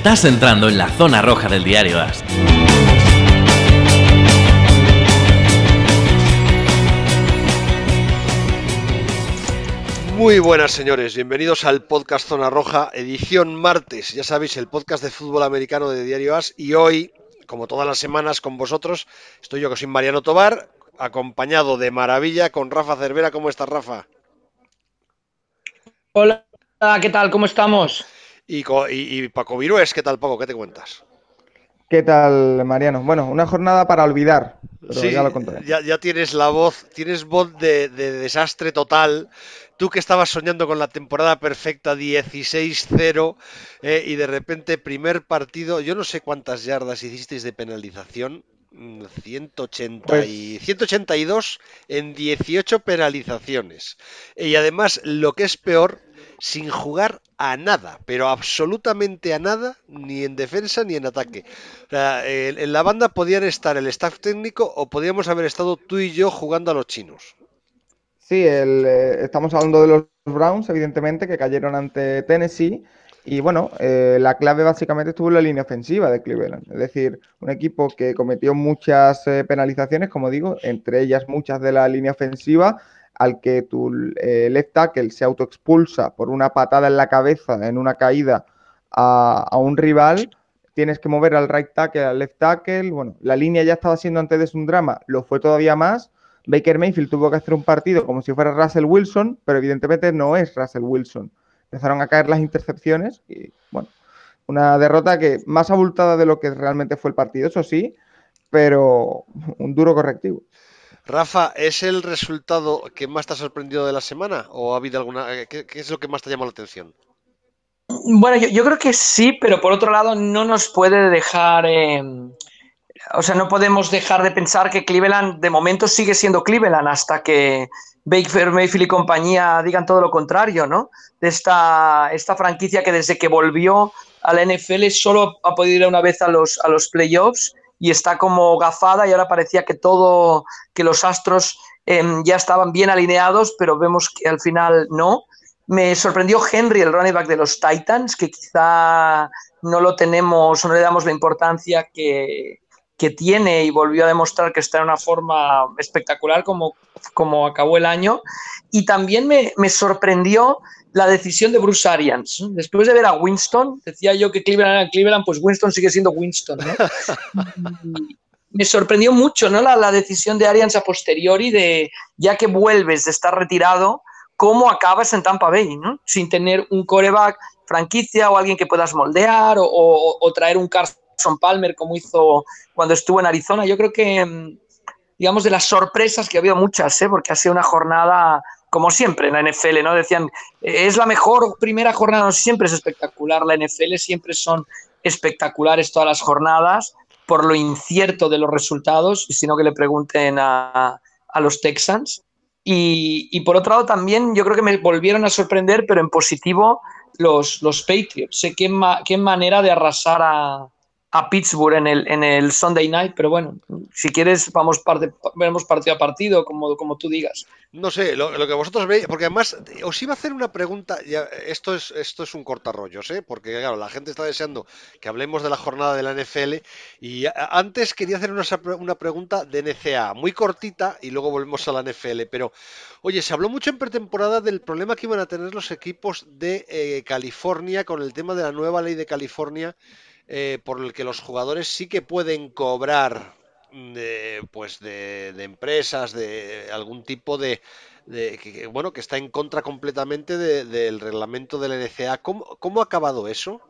Estás entrando en la zona roja del diario AS. Muy buenas señores, bienvenidos al podcast Zona Roja, edición martes, ya sabéis, el podcast de fútbol americano de Diario As y hoy, como todas las semanas con vosotros, estoy yo que soy Mariano Tobar, acompañado de maravilla con Rafa Cervera. ¿Cómo estás, Rafa? Hola, ¿qué tal? ¿Cómo estamos? Y, y, Paco Virués, ¿qué tal, Paco? ¿Qué te cuentas? ¿Qué tal, Mariano? Bueno, una jornada para olvidar. sí, ya, lo ya, ya, tienes la voz, tienes voz de, desastre total. Tú que estabas soñando con la temporada perfecta 16-0 eh, y de repente primer partido, yo no sé cuántas yardas hicisteis de penalización, 180 pues y 182 en 18 penalizaciones. Y además, lo que es peor, sin jugar a nada, pero absolutamente a nada, ni en defensa ni en ataque. en la banda podían estar el staff técnico o podíamos haber estado tú y yo jugando a los chinos. Sí, eh, estamos hablando de los Browns, evidentemente, que cayeron ante Tennessee y bueno, eh, la clave básicamente estuvo en la línea ofensiva de Cleveland. Es decir, un equipo que cometió muchas eh, penalizaciones, como digo, entre ellas muchas de la línea ofensiva, al que tu eh, left tackle se autoexpulsa por una patada en la cabeza en una caída a, un rival. Tienes que mover al right tackle, al left tackle. Bueno, la línea ya estaba siendo antes de un drama, lo fue todavía más. Baker Mayfield tuvo que hacer un partido como si fuera Russell Wilson, pero evidentemente no es Russell Wilson empezaron a caer las intercepciones y bueno, una derrota que más abultada de lo que realmente fue el partido, eso sí, pero un duro correctivo. Rafa, ¿es el resultado que más te ha sorprendido de la semana o ha habido alguna eh, qué, es lo que más te ha la atención? Bueno, yo, creo que sí, pero por otro lado no nos puede dejar, eh, o sea, no podemos dejar de pensar que Cleveland de momento sigue siendo Cleveland hasta que Baker Mayfield y compañía digan todo lo contrario, ¿no? De esta, esta franquicia que desde que volvió a la NFL solo ha podido ir una vez a los, a los playoffs y está como gafada y ahora parecía que todo, que los astros em, ya estaban bien alineados, pero vemos que al final no. Me sorprendió Henry, el running back de los Titans, que quizá no lo tenemos, no le damos la importancia que, que tiene y volvió a demostrar que está en una forma espectacular como, como acabó el año. Y también me, sorprendió la decisión de Bruce Arians. Después de ver a Winston, decía yo que Cleveland era Cleveland, pues Winston sigue siendo Winston. me sorprendió mucho ¿no? La, la, decisión de Arians a posteriori de, ya que vuelves de estar retirado, cómo acabas en Tampa Bay, ¿no? sin tener un coreback franquicia o alguien que puedas moldear o, o traer un Carson son Palmer, como hizo cuando estuvo en Arizona. Yo creo que, mm, digamos, de las sorpresas que ha habido muchas, ¿eh? porque ha sido una jornada, como siempre en la NFL, ¿no? Decían, es la mejor primera jornada, siempre es espectacular. La NFL siempre son espectaculares todas las jornadas por lo incierto de los resultados, y sino que le pregunten a, los Texans. Y, por otro lado, también yo creo que me volvieron a sorprender, pero en positivo, los, los Patriots. Sé qué, qué manera de arrasar a, a Pittsburgh en el, en el Sunday night, pero bueno, si quieres vamos parte, veremos partido a partido, como, como tú digas. No sé, lo, que vosotros veis, porque además os iba a hacer una pregunta, ya, esto es esto es un cortarrollos, ¿eh? porque claro, la gente está deseando que hablemos de la jornada de la NFL y antes quería hacer una, una pregunta de NCA, muy cortita y luego volvemos a la NFL, pero oye, se habló mucho en pretemporada del problema que iban a tener los equipos de eh, California con el tema de la nueva ley de California eh, por el que los jugadores sí que pueden cobrar de, pues de, empresas, de algún tipo de, que, bueno, que está en contra completamente del reglamento del NCA. ¿Cómo, ¿Cómo, ha acabado eso?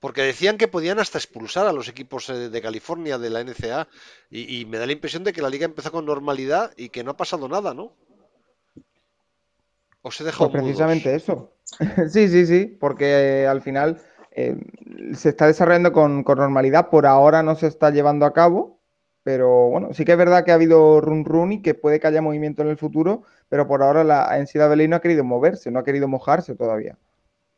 Porque decían que podían hasta expulsar a los equipos eh, de California de la NCA y, me da la impresión de que la liga empezó con normalidad y que no ha pasado nada, ¿no? Os he dejado pues precisamente eso. sí, sí, sí, porque al final eh, se está desarrollando con, normalidad. Por ahora no se está llevando a cabo, pero bueno, sí que es verdad que ha habido run run y que puede que haya movimiento en el futuro, pero por ahora la NCAA no ha querido moverse, no ha querido mojarse todavía.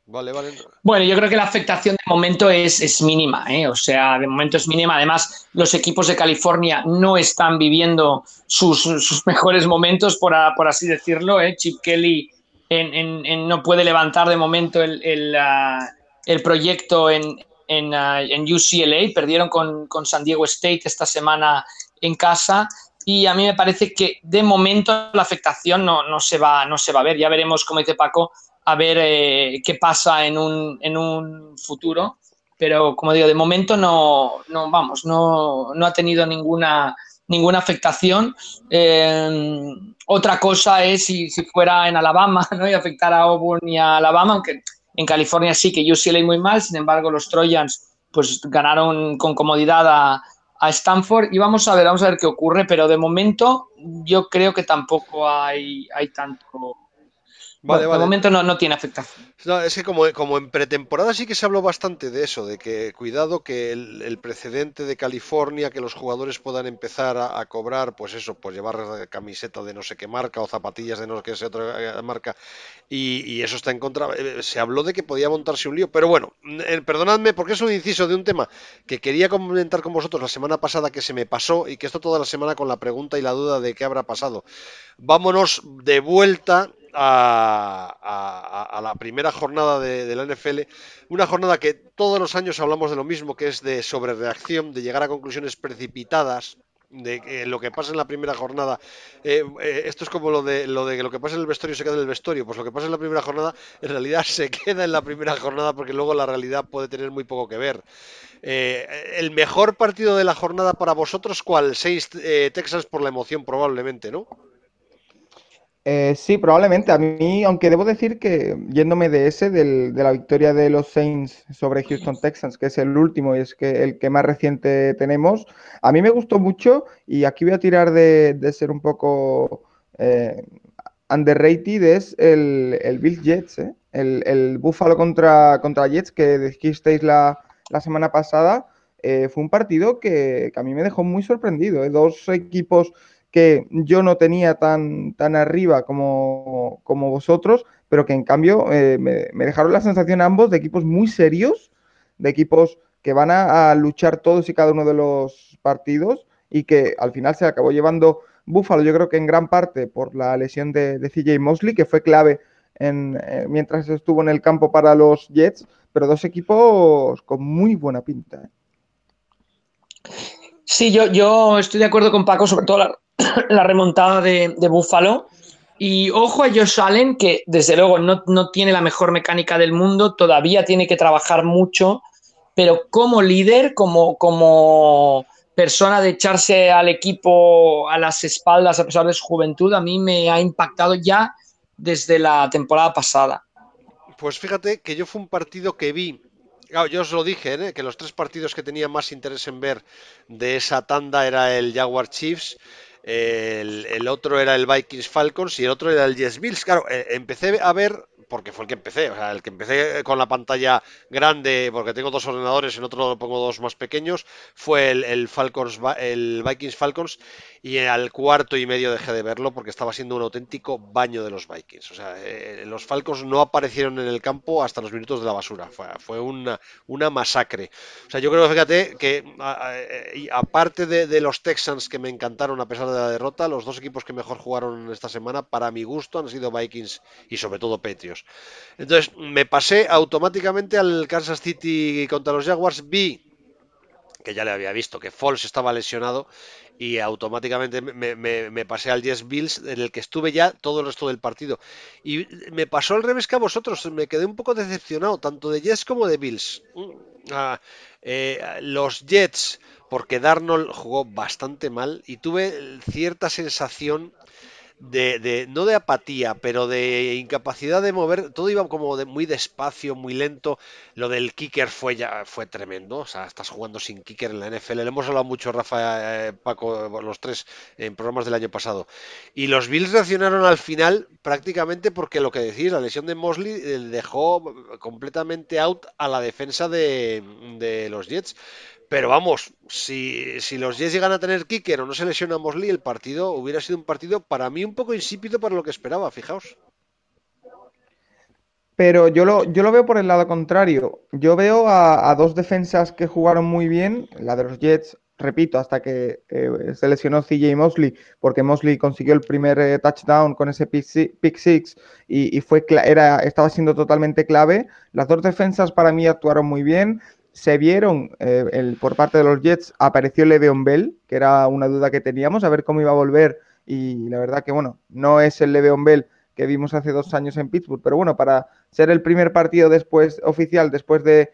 Vale, vale. Bueno, yo creo que la afectación de momento es, mínima, ¿eh? o sea, de momento es mínima. Además, los equipos de California no están viviendo sus, mejores momentos, por, así decirlo. ¿eh? Chip Kelly no puede levantar de momento el, el proyecto en, en, uh, en UCLA, perdieron con, con, San Diego State esta semana en casa y a mí me parece que de momento la afectación no, no, se, va, no se va a ver. Ya veremos, como dice Paco, a ver eh, qué pasa en un, en un futuro. Pero como digo, de momento no, no vamos, no, no ha tenido ninguna, ninguna afectación. Eh, otra cosa es si, si, fuera en Alabama ¿no? y afectara a Auburn y a Alabama, aunque en California sí que UCLA muy mal, sin embargo los Trojans pues ganaron con comodidad a, a Stanford. Y vamos a ver, vamos a ver qué ocurre, pero de momento yo creo que tampoco hay, hay tanto Vale, bueno, vale. De momento no, no tiene afectación. No, es que como, como, en pretemporada sí que se habló bastante de eso, de que cuidado que el, el precedente de California, que los jugadores puedan empezar a, a, cobrar, pues eso, pues llevar camiseta de no sé qué marca o zapatillas de no sé qué otra marca, y, y, eso está en contra. Eh, se habló de que podía montarse un lío, pero bueno, eh, perdonadme porque es un inciso de un tema que quería comentar con vosotros la semana pasada que se me pasó y que esto toda la semana con la pregunta y la duda de qué habrá pasado. Vámonos de vuelta a, a, la primera jornada de, la NFL, una jornada que todos los años hablamos de lo mismo, que es de sobrereacción, de llegar a conclusiones precipitadas, de lo que pasa en la primera jornada, eh, eh, esto es como lo de, lo de que lo que pasa en el vestuario se queda en el vestuario, pues lo que pasa en la primera jornada en realidad se queda en la primera jornada porque luego la realidad puede tener muy poco que ver. Eh, el mejor partido de la jornada para vosotros, ¿cuál? Seis eh, Texans por la emoción probablemente, ¿no? Eh, sí, probablemente. A mí, aunque debo decir que yéndome de ese, del, de la victoria de los Saints sobre Houston Texans, que es el último y es que el que más reciente tenemos, a mí me gustó mucho y aquí voy a tirar de, ser un poco eh, underrated, es el, el Bill Jets, ¿eh? el, el Buffalo contra, contra Jets que dijisteis la, la semana pasada. Eh, fue un partido que, a mí me dejó muy sorprendido. Dos equipos que yo no tenía tan, tan arriba como, como vosotros, pero que en cambio eh, me, me, dejaron la sensación ambos de equipos muy serios, de equipos que van a, luchar todos y cada uno de los partidos y que al final se acabó llevando Buffalo, yo creo que en gran parte por la lesión de, de CJ Mosley, que fue clave en, eh, mientras estuvo en el campo para los Jets, pero dos equipos con muy buena pinta. ¿eh? Sí, yo, yo estoy de acuerdo con Paco, sobre todo la, la remontada de, de Buffalo. Y ojo a Josh Allen, que desde luego no, no, tiene la mejor mecánica del mundo, todavía tiene que trabajar mucho, pero como líder, como, como persona de echarse al equipo a las espaldas a pesar de su juventud, a mí me ha impactado ya desde la temporada pasada. Pues fíjate que yo fue un partido que vi Claro, yo os lo dije, ¿eh? que los tres partidos que tenía más interés en ver de esa tanda era el Jaguar Chiefs, el, otro era el Vikings Falcons y el otro era el Jets Bills. Claro, eh, empecé a ver, porque fue el que empecé, o sea, el que empecé con la pantalla grande, porque tengo dos ordenadores, en otro pongo dos más pequeños, fue el, Falcons, el Vikings Falcons, y al cuarto y medio dejé de verlo porque estaba siendo un auténtico baño de los Vikings. O sea, eh, los Falcons no aparecieron en el campo hasta los minutos de la basura. Fue, una, masacre. O sea, yo creo, fíjate, que aparte de, de, los Texans que me encantaron a pesar de la derrota, los dos equipos que mejor jugaron esta semana, para mi gusto, han sido Vikings y sobre todo Patriots. Entonces, me pasé automáticamente al Kansas City contra los Jaguars. Vi que ya le había visto que Foles estaba lesionado y automáticamente me, pasé al Jets Bills en el que estuve ya todo el resto del partido y me pasó al revés que a vosotros me quedé un poco decepcionado tanto de Jets como de Bills ah, eh, los Jets porque Darnold jugó bastante mal y tuve cierta sensación de, de, no de apatía, pero de incapacidad de mover, todo iba como de muy despacio, muy lento. Lo del kicker fue ya fue tremendo, o sea, estás jugando sin kicker en la NFL. Le hemos hablado mucho Rafa, eh, Paco, los tres en programas del año pasado. Y los Bills reaccionaron al final prácticamente porque lo que decís, la lesión de Mosley eh, dejó completamente out a la defensa de, de los Jets. Pero vamos, si, si, los Jets llegan a tener kicker o no se lesiona Mosley, el partido hubiera sido un partido para mí un poco insípido para lo que esperaba, fijaos. Pero yo lo, yo lo veo por el lado contrario. Yo veo a, dos defensas que jugaron muy bien, la de los Jets repito, hasta que eh, se lesionó CJ Mosley, porque Mosley consiguió el primer eh, touchdown con ese pick six, y, fue era, estaba siendo totalmente clave. Las dos defensas para mí actuaron muy bien. Se vieron el, por parte de los Jets, apareció Le'Veon Bell, que era una duda que teníamos, a ver cómo iba a volver. Y la verdad que, bueno, no es el Le'Veon Bell que vimos hace dos años en Pittsburgh, pero bueno, para ser el primer partido después oficial, después de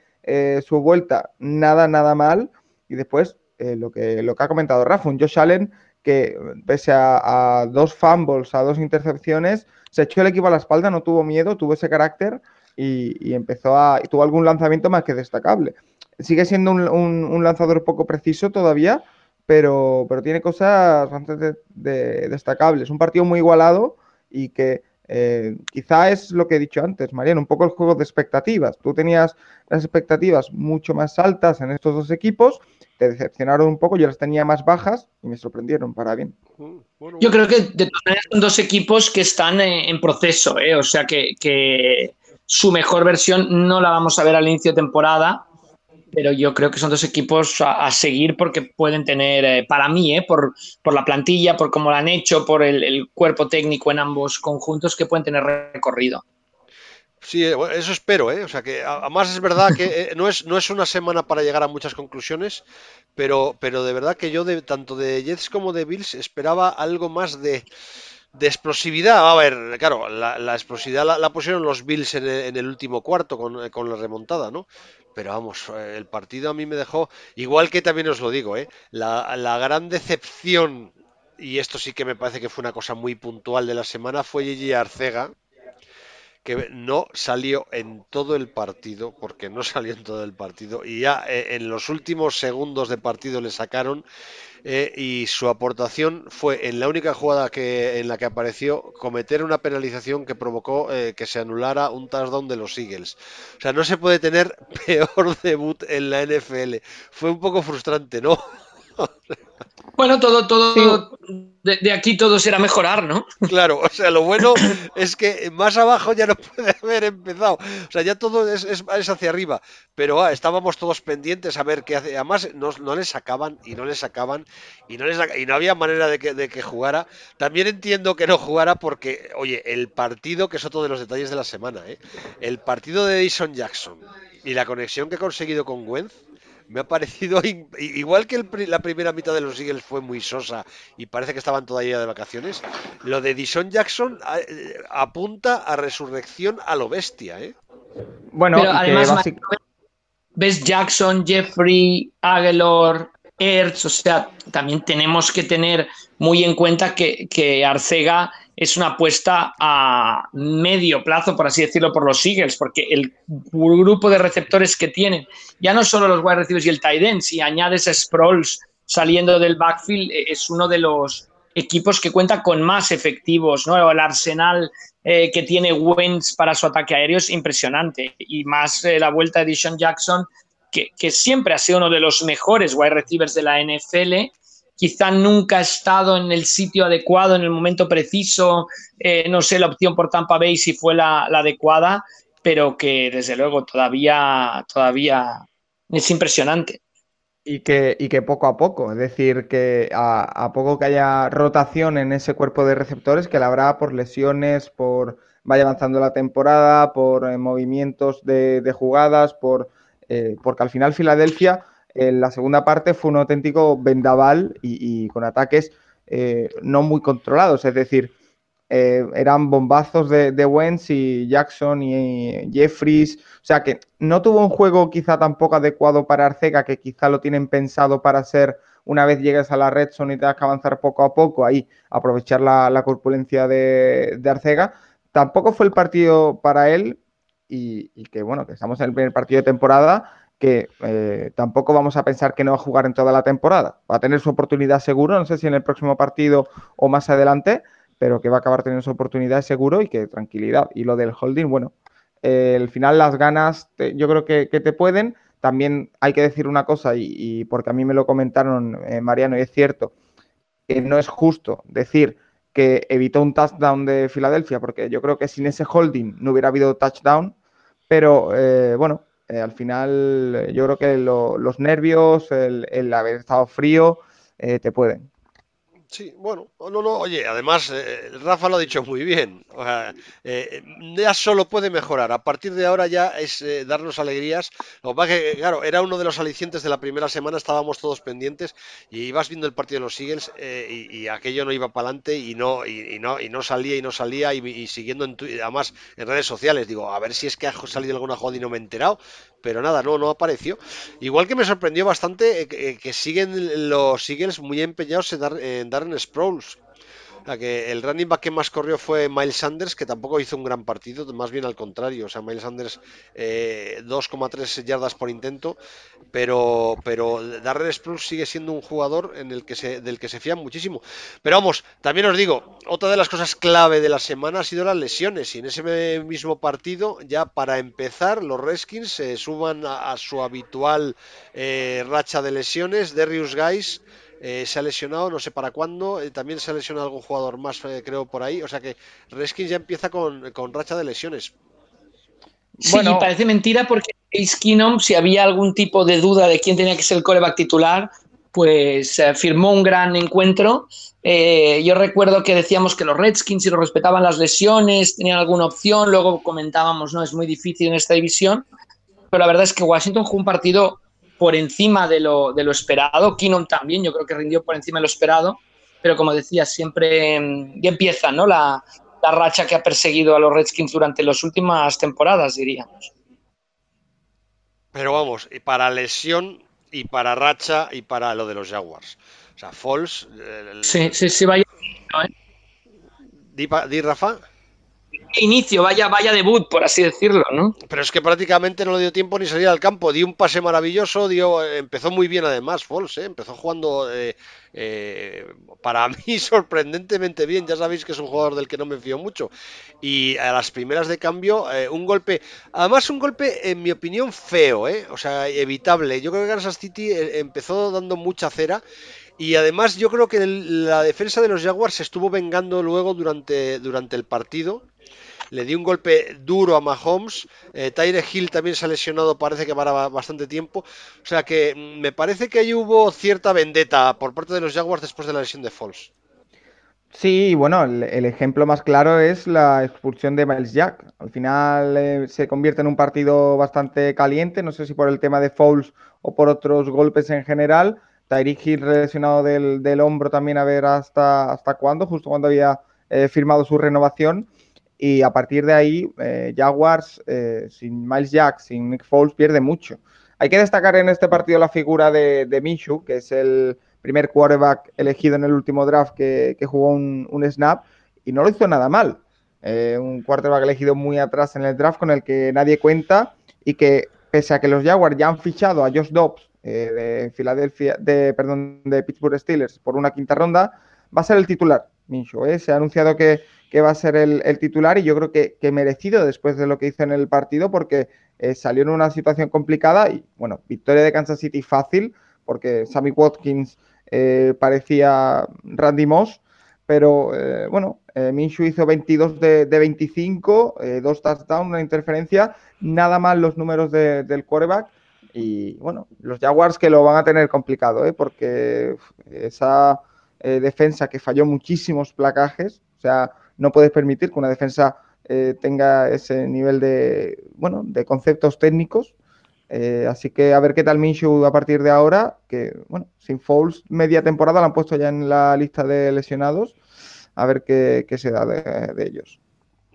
su vuelta, nada, nada mal. Y después, eh, lo, que, lo que ha comentado Rafa, un Josh Allen que pese a, dos fumbles, a dos intercepciones, se echó el equipo a la espalda, no tuvo miedo, tuvo ese carácter y, empezó a. Y tuvo algún lanzamiento más que destacable. Sigue siendo un, lanzador poco preciso todavía, pero, pero tiene cosas bastante destacables. Un partido muy igualado y que eh, quizá es lo que he dicho antes, Mariano, un poco el juego de expectativas. Tú tenías las expectativas mucho más altas en estos dos equipos, te decepcionaron un poco, yo las tenía más bajas y me sorprendieron para bien. Yo creo que de todas maneras son dos equipos que están eh, en proceso, ¿eh? o sea que, que, su mejor versión no la vamos a ver al inicio de temporada, pero yo creo que son dos equipos a, seguir porque pueden tener, eh, para mí, eh, por, por, la plantilla, por cómo lo han hecho, por el, cuerpo técnico en ambos conjuntos, que pueden tener recorrido. Sí, eh, eso espero, ¿eh? O sea que además es verdad que no, es, no es una semana para llegar a muchas conclusiones, pero, pero de verdad que yo de tanto de Jets como de Bills esperaba algo más de, de explosividad. A ver, claro, la, explosividad la, pusieron los Bills en el, último cuarto con, con, la remontada, ¿no? Pero vamos, el partido a mí me dejó, igual que también os lo digo, ¿eh? la, gran decepción, y esto sí que me parece que fue una cosa muy puntual de la semana, fue Gigi Arcega, que no salió en todo el partido, porque no salió en todo el partido, y ya eh, en los últimos segundos de partido le sacaron eh, y su aportación fue en la única jugada que, en la que apareció cometer una penalización que provocó eh, que se anulara un touchdown de los Eagles. O sea, no se puede tener peor debut en la NFL. Fue un poco frustrante, ¿no? Bueno, todo, todo, de, aquí todo será mejorar, ¿no? Claro, o sea, lo bueno es que más abajo ya no puede haber empezado. O sea, ya todo es, hacia arriba. Pero ah, estábamos todos pendientes a ver qué hace. Además, no, no le sacaban y no le sacaban y no, y no había manera de que, de que jugara. También entiendo que no jugara porque, oye, el partido, que es otro de los detalles de la semana, ¿eh? el partido de Edison Jackson y la conexión que ha conseguido con Wentz me ha parecido igual que la primera mitad de los Eagles fue muy sosa y parece que estaban todavía de vacaciones. Lo de Dishon Jackson eh, apunta a resurrección a lo bestia, ¿eh? Bueno, además ves Jackson, Jeffrey, Aguilar, Ertz, o sea, también tenemos que tener muy en cuenta que, que Arcega es una apuesta a medio plazo, por así decirlo, por los Eagles, porque el grupo de receptores que tienen, ya no solo los wide receivers y el tight end, si añades a Sproles saliendo del backfield, eh, es uno de los equipos que cuenta con más efectivos, ¿no? El arsenal eh, que tiene Wentz para su ataque aéreo es impresionante. Y más eh, la vuelta de Dishon Jackson, que, que, siempre ha sido uno de los mejores wide receivers de la NFL quizá nunca ha estado en el sitio adecuado, en el momento preciso, eh, no sé la opción por Tampa Bay si fue la, adecuada, pero que desde luego todavía, todavía es impresionante. Y que, y que poco a poco, es decir, que a, poco que haya rotación en ese cuerpo de receptores, que la habrá por lesiones, por vaya avanzando la temporada, por eh, movimientos de, jugadas, por eh, porque al final Filadelfia la segunda parte fue un auténtico vendaval y, con ataques eh, no muy controlados, es decir, eh, eran bombazos de, de, Wentz y Jackson y Jeffries, o sea que no tuvo un juego quizá tampoco adecuado para Arcega, que quizá lo tienen pensado para ser una vez llegues a la red zone y tengas que avanzar poco a poco, ahí aprovechar la, corpulencia de, Arcega. Tampoco fue el partido para él y que bueno, que estamos en el primer partido de temporada que eh, tampoco vamos a pensar que no va a jugar en toda la temporada. Va a tener su oportunidad seguro, no sé si en el próximo partido o más adelante, pero que va a acabar teniendo su oportunidad seguro y que tranquilidad. Y lo del holding, bueno, eh, al final las ganas yo creo que, te pueden. También hay que decir una cosa, y, porque a mí me lo comentaron eh, Mariano, y es cierto, que no es justo decir que evitó un touchdown de Filadelfia, porque yo creo que sin ese holding no hubiera habido touchdown, pero bueno, eh, al final yo creo que los nervios, el, haber estado frío, te pueden. Sí, bueno, no, no, oye, además, eh, Rafa lo ha dicho muy bien. O sea, eh, ya solo puede mejorar. A partir de ahora ya es eh, darnos alegrías. Lo que que, claro, era uno de los alicientes de la primera semana, estábamos todos pendientes y ibas viendo el partido de los Eagles y, aquello no iba para adelante y no, y, no, y no salía y no salía y, siguiendo en además en redes sociales, digo, a ver si es que ha salido alguna jugada y no me he enterado, pero nada, no, no apareció. Igual que me sorprendió bastante que, siguen los Eagles muy empeñados en dar, en dar en Sproles que el running back que más corrió fue Miles Sanders, que tampoco hizo un gran partido, más bien al contrario. O sea, Miles Sanders 2,3 eh, yardas por intento, pero, pero Sproles sigue siendo un jugador en el que se, del que se fían muchísimo. Pero vamos, también os digo, otra de las cosas clave de la semana ha sido las lesiones. Y en ese mismo partido, ya para empezar, los Redskins se suban a, su habitual eh, racha de lesiones. Darius Guys eh, se ha lesionado, no sé para cuándo, eh, también se ha lesionado algún jugador más, eh, creo, por ahí, o sea que Redskins ya empieza con, racha de lesiones. Sí, parece mentira porque Ace si había algún tipo de duda de quién tenía que ser el coreback titular, pues firmó un gran encuentro. yo recuerdo que decíamos que los Redskins, si lo respetaban las lesiones, tenían alguna opción, luego comentábamos, no, es muy difícil en esta división, pero la verdad es que Washington jugó un partido por encima de lo, de lo esperado. Keenum también, yo creo que rindió por encima de lo esperado. Pero como decía, siempre mm, ya empieza ¿no? la, la racha que ha perseguido a los Redskins durante las últimas temporadas, diríamos. Pero vamos, y para lesión, y para racha, y para lo de los Jaguars. O sea, Falls. Sí, sí, sí, vaya. ¿eh? di Rafa inicio, vaya, vaya debut, por así decirlo, ¿no? Pero es que prácticamente no le dio tiempo ni salir al campo. Dio un pase maravilloso, dio, empezó muy bien además, Fols, ¿eh? empezó jugando eh, eh, para mí sorprendentemente bien. Ya sabéis que es un jugador del que no me fío mucho. Y a las primeras de cambio, un golpe, además un golpe, en mi opinión, feo, o sea, evitable. Yo creo que Kansas City empezó dando mucha cera. Y además yo creo que la defensa de los Jaguars se estuvo vengando luego durante, durante el partido le dio un golpe duro a Mahomes. Eh, Tyre Hill también se ha lesionado, parece que para bastante tiempo. O sea que mm, me parece que ahí hubo cierta vendetta por parte de los Jaguars después de la lesión de Falls. Sí, bueno, el, ejemplo más claro es la expulsión de Miles Jack. Al final eh, se convierte en un partido bastante caliente, no sé si por el tema de Falls o por otros golpes en general. Tyreek Hill lesionado del, hombro también a ver hasta, hasta cuándo, justo cuando había eh, firmado su renovación. Y a partir de ahí, eh, Jaguars, eh, sin Miles Jack, sin Nick Foles, pierde mucho. Hay que destacar en este partido la figura de, de Minshew, que es el primer quarterback elegido en el último draft que, jugó un, snap y no lo hizo nada mal. Eh, un quarterback elegido muy atrás en el draft con el que nadie cuenta y que pese a que los Jaguars ya han fichado a Josh Dobbs de Filadelfia, de perdón, de Pittsburgh Steelers por una quinta ronda, va a ser el titular. Minshew, se ha anunciado que que va a ser el, titular y yo creo que, merecido después de lo que hizo en el partido porque eh, salió en una situación complicada y bueno, victoria de Kansas City fácil porque Sammy Watkins eh, parecía Randy Moss, pero eh, bueno, Minshew hizo 22 de, 25, dos touchdowns, una interferencia, nada mal los números del quarterback y bueno, los Jaguars que lo van a tener complicado, porque esa defensa que falló muchísimos placajes, o sea, no puedes permitir que una defensa eh, tenga ese nivel de, bueno, de conceptos técnicos. Eh, así que a ver qué tal Minshew a partir de ahora, que bueno, sin Fouls media temporada la han puesto ya en la lista de lesionados, a ver qué, se da de, ellos.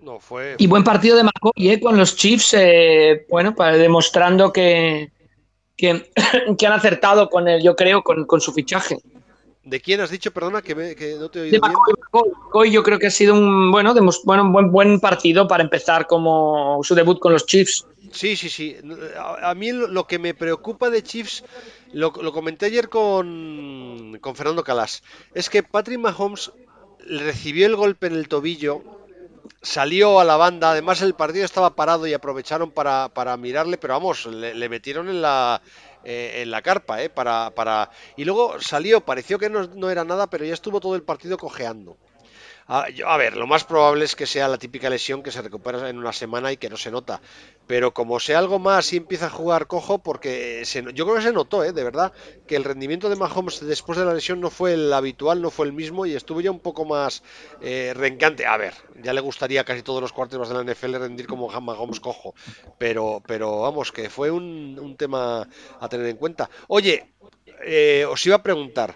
No, fue... Y buen partido de McCoy ¿eh? con los Chiefs, bueno, para, demostrando que, que, han acertado con él, yo creo, con, con su fichaje. ¿De quién has dicho, perdona, que, no te he oído bien? yo creo que ha sido un bueno, bueno, buen, buen partido para empezar como su debut con los Chiefs. Sí, sí, sí. A, mí lo que me preocupa de Chiefs, lo, comenté ayer con, con Fernando Calas, es que Patrick Mahomes recibió el golpe en el tobillo, salió a la banda, además el partido estaba parado y aprovecharon para, para mirarle, pero vamos, le metieron en la eh, en la carpa, eh, para, para... Y luego salió, pareció que no, era nada, pero ya estuvo todo el partido cojeando. A, a, ver, lo más probable es que sea la típica lesión que se recupera en una semana y que no se nota. Pero como sea algo más y empieza a jugar cojo, porque se, yo creo que se notó, ¿eh? de verdad, que el rendimiento de Mahomes después de la lesión no fue el habitual, no fue el mismo y estuvo ya un poco más eh, reencante. A ver, ya le gustaría a casi todos los cuartos de la NFL rendir como Mahomes cojo. Pero, pero vamos, que fue un, un tema a tener en cuenta. Oye, eh, os iba a preguntar,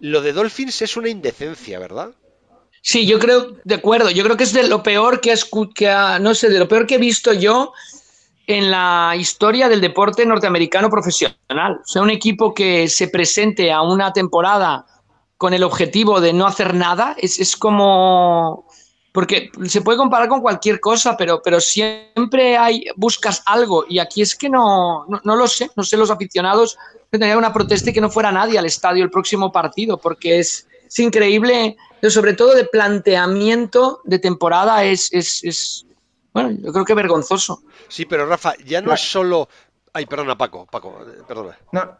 lo de Dolphins es una indecencia, ¿verdad? Sí, yo creo, de acuerdo, yo creo que es de lo peor que, es, que no sé, de lo peor que he visto yo en la historia del deporte norteamericano profesional. O sea, un equipo que se presente a una temporada con el objetivo de no hacer nada, es, es como... Porque se puede comparar con cualquier cosa, pero, pero siempre hay, buscas algo y aquí es que no, no, lo sé, no sé los aficionados tendría una protesta y que no fuera nadie al estadio el próximo partido, porque es, es increíble, pero sobre todo de planteamiento de temporada es, es, es, bueno, yo creo que vergonzoso. Sí, pero Rafa, ya no es solo... Ay, perdona, Paco, Paco, perdona. No,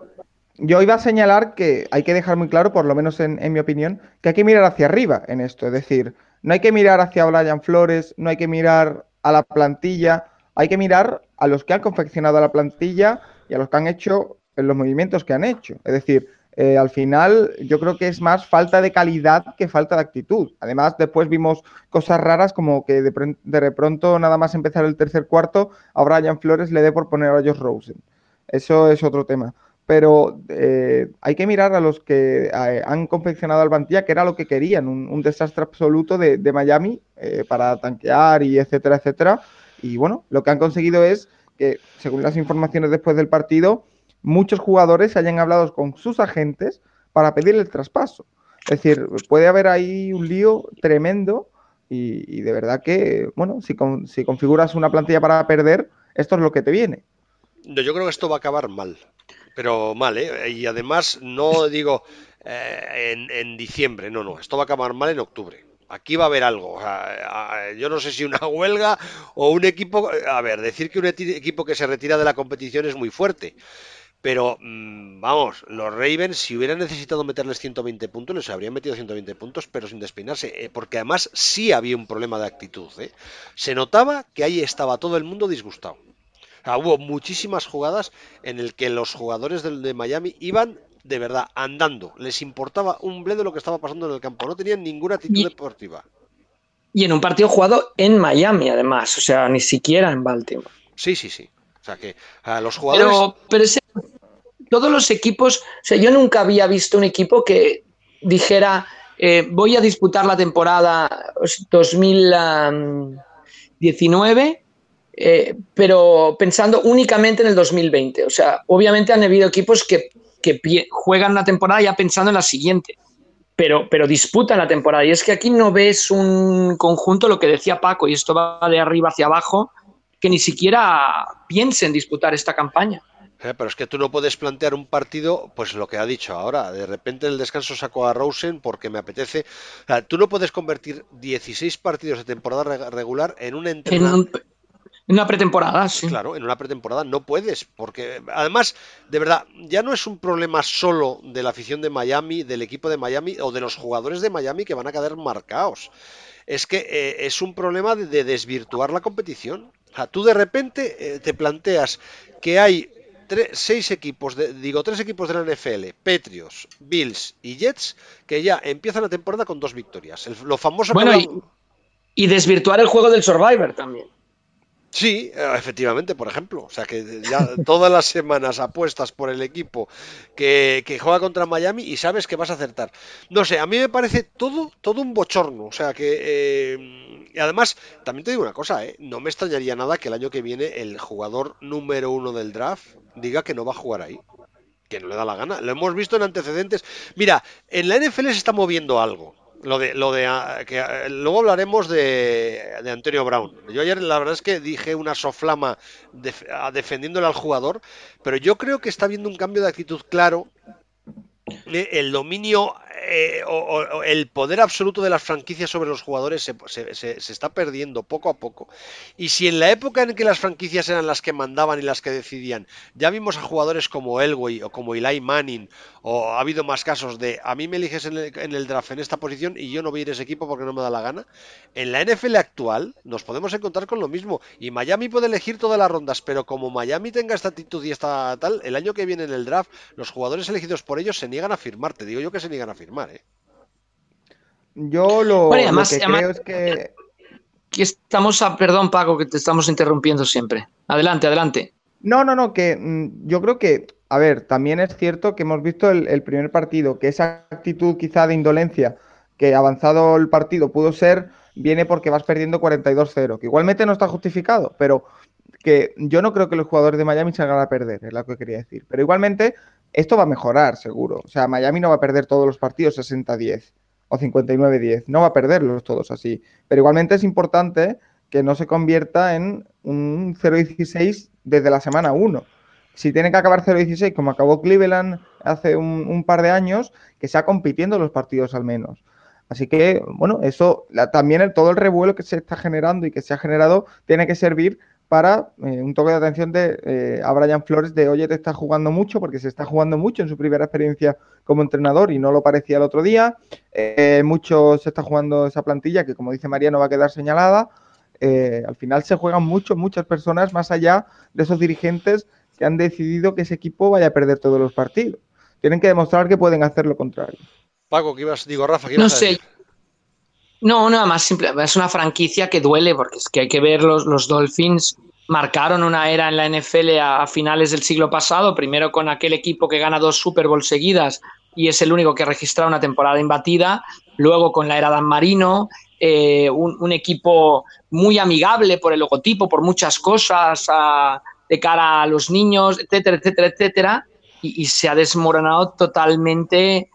yo iba a señalar que hay que dejar muy claro, por lo menos en, en, mi opinión, que hay que mirar hacia arriba en esto. Es decir, no hay que mirar hacia Brian Flores, no hay que mirar a la plantilla, hay que mirar a los que han confeccionado la plantilla y a los que han hecho en los movimientos que han hecho. Es decir, eh, al final yo creo que es más falta de calidad que falta de actitud. Además, después vimos cosas raras como que de, pronto, nada más empezar el tercer cuarto, a Brian Flores le dé por poner a Josh Rosen. Eso es otro tema. Pero eh, hay que mirar a los que han confeccionado al Bantía, que era lo que querían, un, un desastre absoluto de, de Miami eh, para tanquear y etcétera, etcétera. Y bueno, lo que han conseguido es que, según las informaciones después del partido, muchos jugadores hayan hablado con sus agentes para pedirle el traspaso. Es decir, puede haber ahí un lío tremendo y, de verdad que, bueno, si, con, si, configuras una plantilla para perder, esto es lo que te viene. Yo creo que esto va a acabar mal, pero mal, ¿eh? Y además no digo eh, en, en diciembre, no, no, esto va a acabar mal en octubre aquí va a haber algo. Yo no sé si una huelga o un equipo. A ver, decir que un equipo que se retira de la competición es muy fuerte. Pero mmm, vamos, los Ravens, si hubieran necesitado meterles 120 puntos, les habrían metido 120 puntos, pero sin despeinarse. Eh, porque además sí había un problema de actitud. ¿eh? Se notaba que ahí estaba todo el mundo disgustado. O sea, hubo muchísimas jugadas en el que los jugadores de, de Miami iban de verdad, andando. Les importaba un bledo lo que estaba pasando en el campo. No tenían ninguna actitud Y- deportiva. Y en un partido jugado en Miami, además, o sea, ni siquiera en Baltimore. Sí, sí, sí. O sea que a los jugadores. Pero, pero ese- todos los equipos, o sea, yo nunca había visto un equipo que dijera, eh, voy a disputar la temporada 2019, eh, pero pensando únicamente en el 2020. O sea, obviamente han habido equipos que, que juegan la temporada ya pensando en la siguiente. Pero, pero disputan la temporada. Y es que aquí no ves un conjunto, lo que decía Paco, y esto va de arriba hacia abajo, que ni siquiera piensen disputar esta campaña. Eh, pero es que tú no puedes plantear un partido, pues lo que ha dicho ahora. De repente en el descanso saco a Rosen porque me apetece. O sea, tú no puedes convertir 16 partidos de temporada re- regular en un En, entrenamiento. en una pretemporada, sí. Claro, en una pretemporada no puedes, porque además, de verdad, ya no es un problema solo de la afición de Miami, del equipo de Miami o de los jugadores de Miami que van a quedar marcados. Es que eh, es un problema de, de desvirtuar la competición. O sea, tú de repente eh, te planteas que hay seis equipos, de- digo, tres equipos de la NFL, Patriots, Bills y Jets, que ya empiezan la temporada con dos victorias. El- lo famoso que y desvirtuar el juego del Survivor también. Sí, eh, efectivamente, por ejemplo. O sea, que ya todas las semanas apuestas por el equipo que, juega contra Miami y sabes que vas a acertar. No sé, a mí me parece todo, todo un bochorno. O sea, que... eh, y además, también te digo una cosa, ¿eh? No me extrañaría nada que el año que viene el jugador número uno del draft diga que no va a jugar ahí. Que no le da la gana. Lo hemos visto en antecedentes. Mira, en la NFL se está moviendo algo. Lo de, lo de ah, que ah, luego hablaremos de, de Antonio Brown. Yo ayer la verdad es que dije una soflama ah, defendiéndole al jugador, pero yo creo que está habiendo un cambio de actitud claro. El dominio eh, el poder absoluto de las franquicias sobre los jugadores se, está perdiendo poco a poco. Y si en la época en que las franquicias eran las que mandaban y las que decidían, ya vimos a jugadores como Elway o como Eli Manning, o ha habido más casos de a mí me eliges en el, draft en esta posición y yo no voy a ir a ese equipo porque no me da la gana, en la NFL actual nos podemos encontrar con lo mismo. Y Miami puede elegir todas las rondas, pero como Miami tenga esta actitud y esta tal, el año que viene en el draft, los jugadores elegidos por ellos se niegan a firmar. Te digo yo que se niegan a firmar, ¿eh? Yo lo, que creo es que. Aquí estamos a. Perdón, Paco, que te estamos interrumpiendo siempre. Adelante, adelante. No, no, no, que mm, yo creo que. A ver, también es cierto que hemos visto el, primer partido, que esa actitud quizá de indolencia que avanzado el partido pudo ser, viene porque vas perdiendo 42-0, que igualmente no está justificado, pero que yo no creo que los jugadores de Miami se hagan a perder, es lo que quería decir. Pero igualmente esto va a mejorar, seguro. O sea, Miami no va a perder todos los partidos 60-10 o 59-10. No va a perderlos todos así. Pero igualmente es importante que no se convierta en un 0-16 desde la semana 1. Si tiene que acabar 0-16, como acabó Cleveland hace un, par de años, que sea compitiendo los partidos al menos. Así que, bueno, eso también todo el revuelo que se está generando y que se ha generado tiene que servir para eh, un toque de atención de, eh, a Brian Flores de, oye, te está jugando mucho, porque se está jugando mucho en su primera experiencia como entrenador y no lo parecía el otro día. Eh, mucho se está jugando esa plantilla que, como dice María, no va a quedar señalada. al final se juegan mucho, muchas personas más allá de esos dirigentes que han decidido que ese equipo vaya a perder todos los partidos. Tienen que demostrar que pueden hacer lo contrario. Paco, ¿qué ibas? Digo, Rafa, ¿qué ibas no sé. No, nada más simple. Es una franquicia que duele porque es que hay que ver los, los Dolphins marcaron una era en la NFL a, finales del siglo pasado, primero con aquel equipo que gana dos Super Bowl seguidas y es el único que registra una temporada imbatida, luego con la era Dan Marino, eh, un, equipo muy amigable por el logotipo, por muchas cosas, de cara a los niños, etcétera, etcétera, etcétera, y, y se ha desmoronado totalmente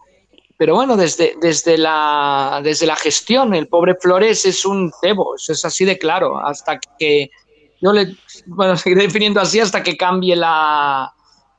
pero bueno, desde, desde, la, desde la gestión, el pobre Flores es un cebo, es así de claro, hasta que yo le, bueno, seguiré definiendo así hasta que cambie la,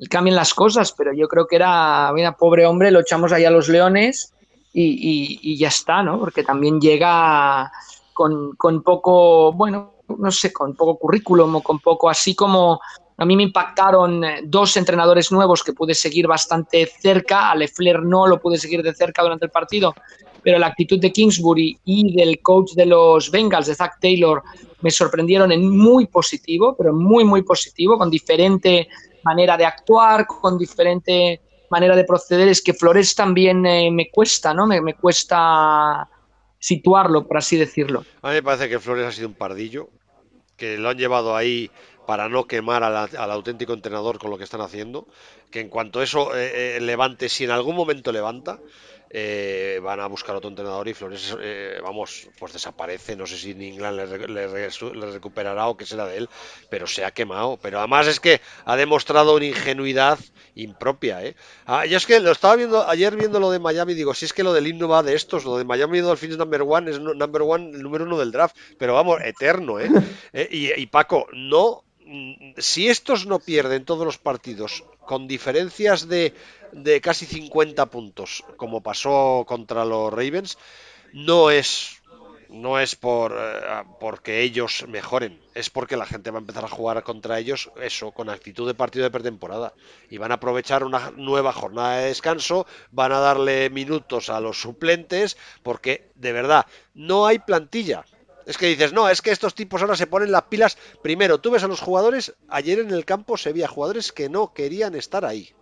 cambien las cosas, pero yo creo que era, mira, pobre hombre, lo echamos ahí a los leones y, y, ya está, ¿no? Porque también llega con, con, poco, bueno, no sé, con poco currículum o con poco, así como a mí me impactaron eh, dos entrenadores nuevos que pude seguir bastante cerca. A Lefler no lo pude seguir de cerca durante el partido, pero la actitud de Kingsbury y del coach de los Bengals, de Zach Taylor, me sorprendieron en muy positivo, pero muy, muy positivo, con diferente manera de actuar, con diferente manera de proceder. Es que Flores también eh, me cuesta, ¿no? Me, me cuesta situarlo, por así decirlo. A mí me parece que Flores ha sido un pardillo, que lo han llevado ahí para no quemar al, auténtico entrenador con lo que están haciendo, que en cuanto eso eh, eh, levante, si en algún momento levanta, eh, van a buscar otro entrenador y Flores, vamos, pues desaparece. No sé si England le, recuperará o qué será de él, pero se ha quemado. Pero además es que ha demostrado una ingenuidad impropia. ¿eh? Ah, yo es que lo estaba viendo ayer viendo lo de Miami, digo, si es que lo del himno va de estos, lo de Miami Dolphins number one es number one, el número uno del draft, pero vamos, eterno. ¿eh? y Paco, no si estos no pierden todos los partidos con diferencias de, casi 50 puntos, como pasó contra los Ravens, no es no es por eh, porque ellos mejoren, es porque la gente va a empezar a jugar contra ellos eso, con actitud de partido de pretemporada. Y van a aprovechar una nueva jornada de descanso, van a darle minutos a los suplentes, porque de verdad, no hay plantilla. Es que dices, no, es que estos tipos ahora se ponen las pilas. Primero, tú ves a los jugadores, ayer en el campo se veía jugadores que no querían estar ahí.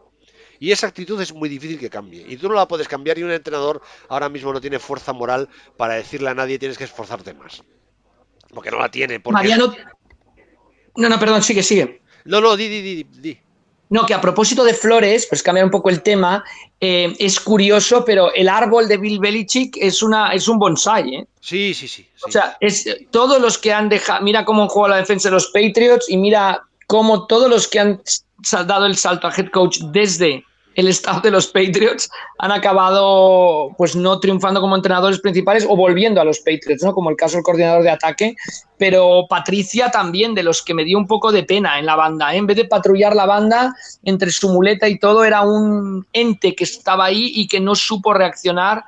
Y esa actitud es muy difícil que cambie. Y tú no la puedes cambiar y un entrenador ahora mismo no tiene fuerza moral para decirle a nadie tienes que esforzarte más. Porque no la tiene. Porque... Mariano... No, no, perdón, sigue, sigue. No, no, di, di, di, di. No, que a propósito de flores, pues cambiar un poco el tema, eh, es curioso, pero el árbol de Bill Belichick es, una, es un bonsai, ¿eh? Sí, sí, sí, O sea, es, todos los que han dejado, mira cómo juega la defensa de los Patriots y mira cómo todos los que han dado el salto a head coach desde el staff de los Patriots han acabado pues no triunfando como entrenadores principales o volviendo a los Patriots, ¿no? Como el caso del coordinador de ataque, pero Patricia también de los que me dio un poco de pena en la banda, ¿eh? en vez de patrullar la banda entre su muleta y todo era un ente que estaba ahí y que no supo reaccionar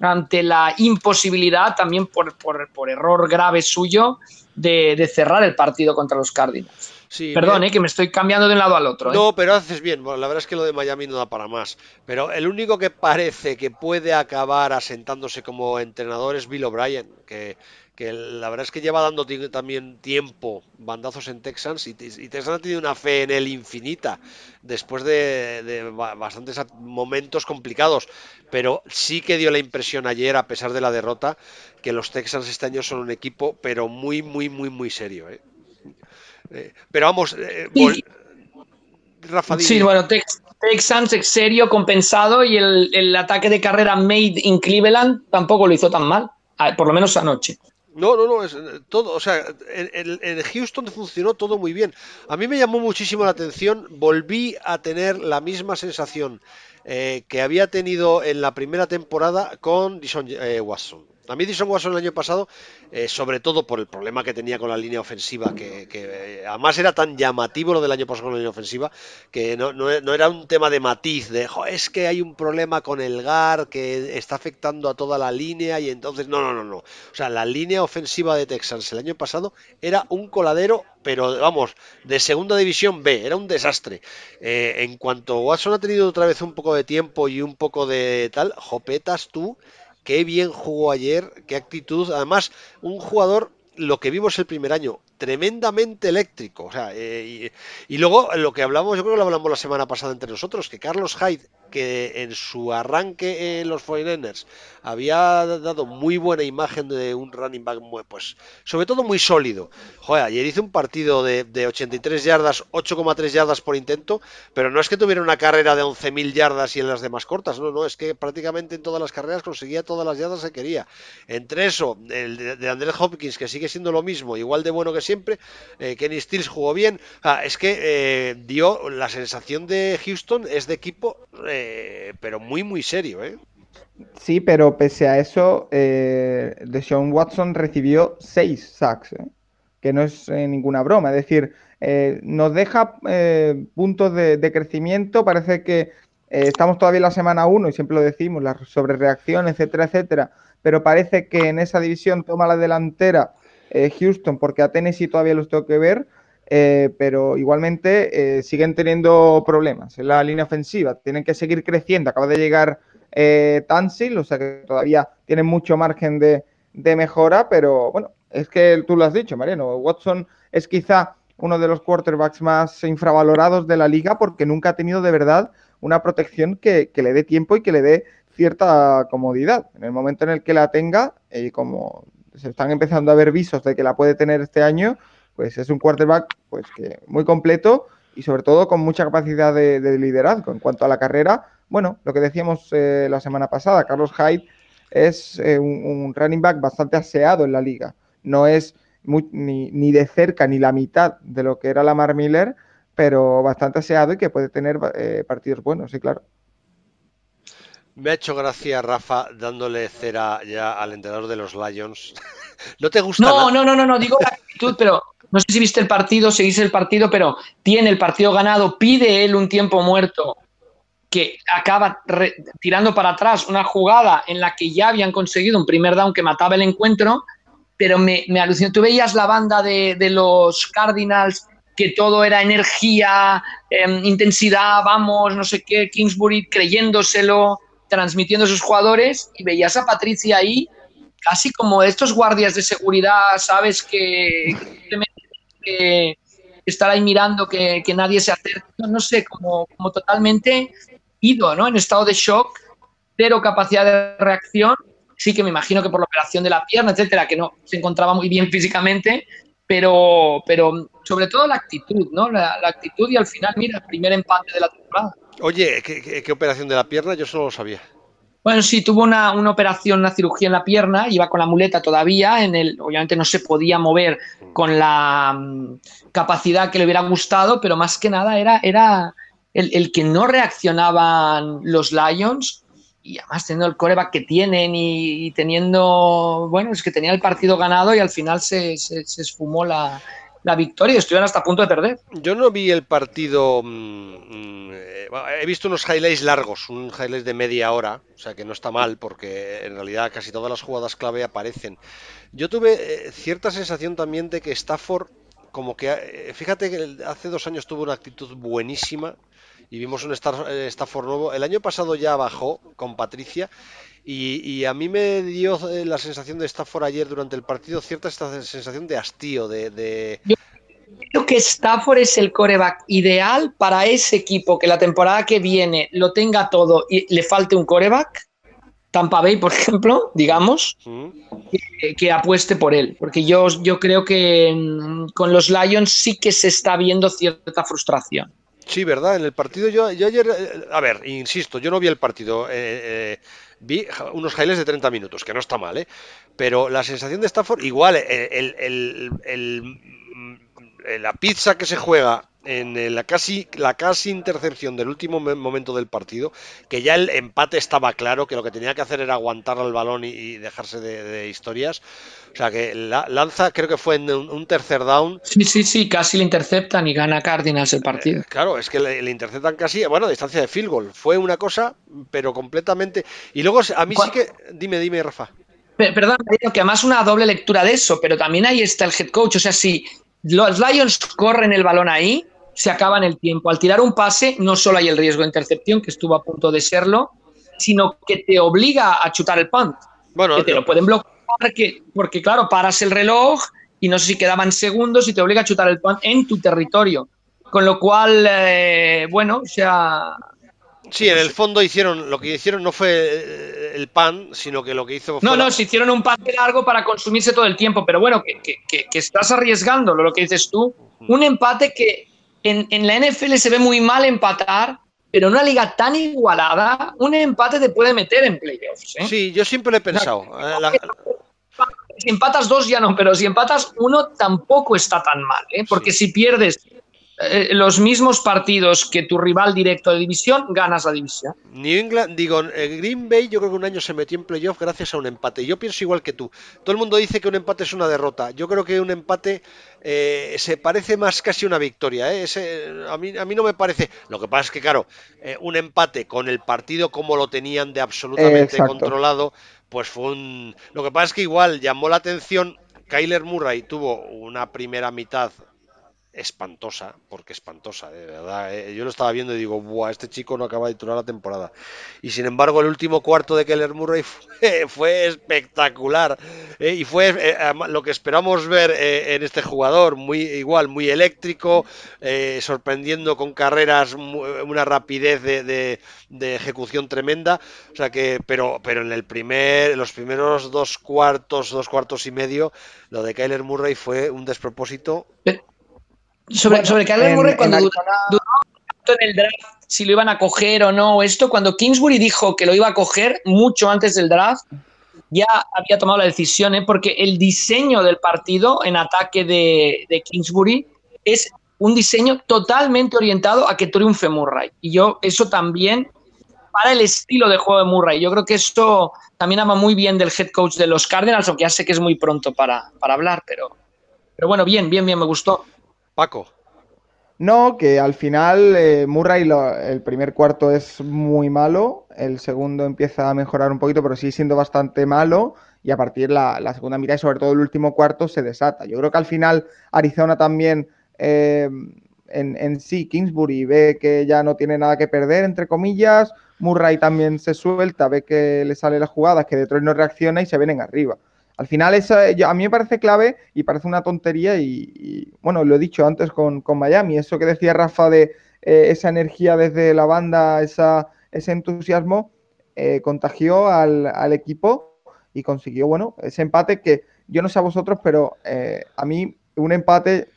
ante la imposibilidad también por, por, error grave suyo de, de cerrar el partido contra los Cardinals. Perdón, eh, que me estoy cambiando de un lado al otro. ¿eh? No, pero haces bien. la verdad es que lo de Miami no da para más. Pero el único que parece que puede acabar asentándose como entrenador es Bill O'Brien, que, la verdad es que lleva dando también tiempo bandazos en Texans y, Texans ha tenido una fe en él infinita después de, bastantes momentos complicados. Pero sí que dio la impresión ayer, a pesar de la derrota, que los Texans este año son un equipo, pero muy, muy, muy, muy serio. ¿eh? Eh, pero vamos, eh, Rafa, Sí, bueno, Texans serio, compensado y el, ataque de carrera made in Cleveland tampoco lo hizo tan mal, por lo menos anoche. No, no, no, es eh, todo, o sea, en, en, Houston funcionó todo muy bien. A mí me llamó muchísimo la atención, volví a tener la misma sensación que había tenido en la primera temporada con Dishon Watson. A mí Dishon Watson el año pasado eh, sobre todo por el problema que tenía con la línea ofensiva, que, eh, además era tan llamativo lo del año pasado con la línea ofensiva, que no, era un tema de matiz, de es que hay un problema con el GAR que está afectando a toda la línea y entonces, no, no, no, no. O sea, la línea ofensiva de Texans el año pasado era un coladero, pero vamos, de segunda división B, era un desastre. Eh, en cuanto Watson ha tenido otra vez un poco de tiempo y un poco de tal, jopetas tú qué bien jugó ayer, qué actitud. Además, un jugador, lo que vimos el primer año, tremendamente eléctrico. O sea, eh, y, luego lo que hablamos, yo creo que lo hablamos la semana pasada entre nosotros, que Carlos Hyde, que en su arranque en los 49ers había dado muy buena imagen de un running back, pues sobre todo muy sólido. Joder, ayer hizo un partido de, 83 yardas, 8,3 yardas por intento, pero no es que tuviera una carrera de 11.000 yardas y en las demás cortas, no, no, es que prácticamente en todas las carreras conseguía todas las yardas que quería. Entre eso, el de, de Andrés Hopkins, que sigue siendo lo mismo, igual de bueno que siempre. Eh, Kenny Stills jugó bien. Ah, es que eh, dio la sensación de Houston es de equipo, eh, pero muy, muy serio. Sí, pero pese a eso, Deshaun Watson recibió seis sacks, que no es ninguna broma. Es decir, nos deja puntos de, crecimiento. Parece que estamos todavía en la semana 1 y siempre lo decimos, la sobrereacción, etcétera, etcétera. Pero parece que en esa división toma la delantera eh, Houston, porque a Tennessee todavía los tengo que ver, eh, pero igualmente eh, siguen teniendo problemas en la línea ofensiva, tienen que seguir creciendo. Acaba de llegar Tansil, o sea que todavía tienen mucho margen de, mejora, pero bueno, es que tú lo has dicho, Mariano, Watson es quizá uno de los quarterbacks más infravalorados de la liga porque nunca ha tenido de verdad una protección que, que le dé tiempo y que le dé cierta comodidad. En el momento en el que la tenga, y como se están empezando a ver visos de que la puede tener este año, pues es un quarterback pues que muy completo y sobre todo con mucha capacidad de, liderazgo. En cuanto a la carrera, bueno, lo que decíamos eh, la semana pasada, Carlos Hyde es eh, un, running back bastante aseado en la liga. No es ni, de cerca ni la mitad de lo que era Lamar Miller, pero bastante aseado y que puede tener eh, partidos buenos, sí, claro. Me ha hecho gracia Rafa dándole cera ya al entrenador de los Lions. ¿No te gusta? No, no, no, no, no, digo la actitud, pero no sé si viste el partido, seguís el partido, pero tiene el partido ganado, pide él un tiempo muerto que acaba tirando para atrás una jugada en la que ya habían conseguido un primer down que mataba el encuentro, pero me, me alucinó. Tú veías la banda de, los Cardinals, que todo era energía, em, intensidad, vamos, no sé qué, Kingsbury creyéndoselo, transmitiendo a sus jugadores y veías a Patricia ahí casi como estos guardias de seguridad, ¿sabes? Que simplemente estar ahí mirando que, nadie se acerque, no sé, como, como totalmente ido, ¿no? En estado de shock, cero capacidad de reacción. Sí que me imagino que por la operación de la pierna, etcétera, que no se encontraba muy bien físicamente, pero, pero sobre todo la actitud, ¿no? La, la actitud y al final, mira, el primer empate de la temporada. Oye, ¿qué, operación de la pierna? Yo solo lo sabía. Bueno, sí, tuvo una, operación, una cirugía en la pierna, iba con la muleta todavía, en el, obviamente no se podía mover con la mm, capacidad que le hubiera gustado, pero más que nada era, era, el, que no reaccionaban los Lions y además teniendo el coreback que tienen y, teniendo, bueno, es que tenía el partido ganado y al final se, se, esfumó la, la, victoria y estuvieron hasta punto de perder. Yo no vi el partido, mm, mm, eh, he visto unos highlights largos, un highlight de media hora, o sea que no está mal porque en realidad casi todas las jugadas clave aparecen. Yo tuve eh, cierta sensación también de que Stafford como que, eh, fíjate que hace dos años tuvo una actitud buenísima y vimos un Stafford nuevo. El año pasado ya bajó con Patricia y, a mí me dio eh, la sensación de Stafford ayer durante el partido, cierta esta sensación de hastío, de... Yo creo que Stafford es el coreback ideal para ese equipo que la temporada que viene lo tenga todo y le falte un coreback. Tampa Bay, por ejemplo, digamos, que, apueste por él. Porque yo, yo creo que mm, con los Lions sí que se está viendo cierta frustración. Sí, ¿verdad? En el partido yo, yo ayer, eh, a ver, insisto, yo no vi el partido, eh, eh, vi unos highlights de 30 minutos, que no está mal, ¿eh? Pero la sensación de Stafford, igual, la pizza que se juega en la casi, la casi intercepción del último momento del partido, que ya el empate estaba claro, que lo que tenía que hacer era aguantar el balón y, dejarse de, historias. O sea que la, lanza, creo que fue en un, tercer down. Sí, sí, sí, casi le interceptan y gana Cardinals el partido. Eh, claro, es que le, interceptan casi, bueno, a distancia de field goal. Fue una cosa, pero completamente. Y luego a mí sí que. Dime, dime, Rafa. Perdón, que además una doble lectura de eso, pero también ahí está el head coach. O sea, si los Lions corren el balón ahí, se acaba en el tiempo. Al tirar un pase, no solo hay el riesgo de intercepción, que estuvo a punto de serlo, sino que te obliga a chutar el punt. Bueno, que te lo pueden bloquear, porque claro, paras el reloj y no sé si quedaban segundos y te obliga a chutar el punt en tu territorio. Con lo cual, eh, bueno, o sea, Sí, en el fondo hicieron, lo que hicieron no fue eh, el pan, sino que lo que hizo fue. No, no, se hicieron un pan largo para consumirse todo el tiempo, pero bueno, que, que, estás arriesgando lo que dices tú. Un empate que en, la NFL se ve muy mal empatar, pero en una liga tan igualada, un empate te puede meter en playoffs. ¿eh? Sí, yo siempre lo he pensado. Si empatas dos ya no, pero si empatas uno tampoco está tan mal, ¿eh? porque si pierdes eh, los mismos partidos que tu rival directo de división, ganas la división. New England, digo, eh, Green Bay yo creo que un año se metió en playoff gracias a un empate. Yo pienso igual que tú. Todo el mundo dice que un empate es una derrota. Yo creo que un empate eh, se parece más casi una victoria. a, mí, a mí no me parece. Lo que pasa es que, claro, un empate con el partido como lo tenían de absolutamente controlado, pues fue un... Lo que pasa es que igual llamó la atención. Kyler Murray tuvo una primera mitad espantosa, porque espantosa, de verdad. Eh. Yo lo estaba viendo y digo, Buah, este chico no acaba de titular la temporada. Y sin embargo, el último cuarto de Keller Murray fue, espectacular. Eh, y fue eh, lo que esperamos ver en este jugador, muy igual, muy eléctrico, sorprendiendo con carreras, una rapidez de, ejecución tremenda. O sea que, pero, pero en el primer, los primeros dos cuartos, dos cuartos y medio, lo de Kyler Murray fue un despropósito. Sobre, sobre Kyler Murray, cuando dudó, en el draft si lo iban a coger o no, esto, cuando Kingsbury dijo que lo iba a coger mucho antes del draft, ya había tomado la decisión, ¿eh? porque el diseño del partido en ataque de, de, Kingsbury es un diseño totalmente orientado a que triunfe Murray. Y yo, eso también, para el estilo de juego de Murray, yo creo que eso también ama muy bien del head coach de los Cardinals, aunque ya sé que es muy pronto para, para hablar, pero, pero bueno, bien, bien, bien, me gustó. Paco. No, que al final eh, Murray el primer cuarto es muy malo, el segundo empieza a mejorar un poquito, pero sigue siendo bastante malo y a partir la, la segunda mitad y sobre todo el último cuarto se desata. Yo creo que al final Arizona también eh, en, en, sí, Kingsbury ve que ya no tiene nada que perder, entre comillas, Murray también se suelta, ve que le sale la jugada, que Detroit no reacciona y se vienen arriba. Al final, esa, a mí me parece clave y parece una tontería y, bueno, lo he dicho antes con, Miami, eso que decía Rafa de eh, esa energía desde la banda, ese entusiasmo, eh, contagió al, equipo y consiguió, bueno, ese empate que yo no sé a vosotros, pero eh, a mí un empate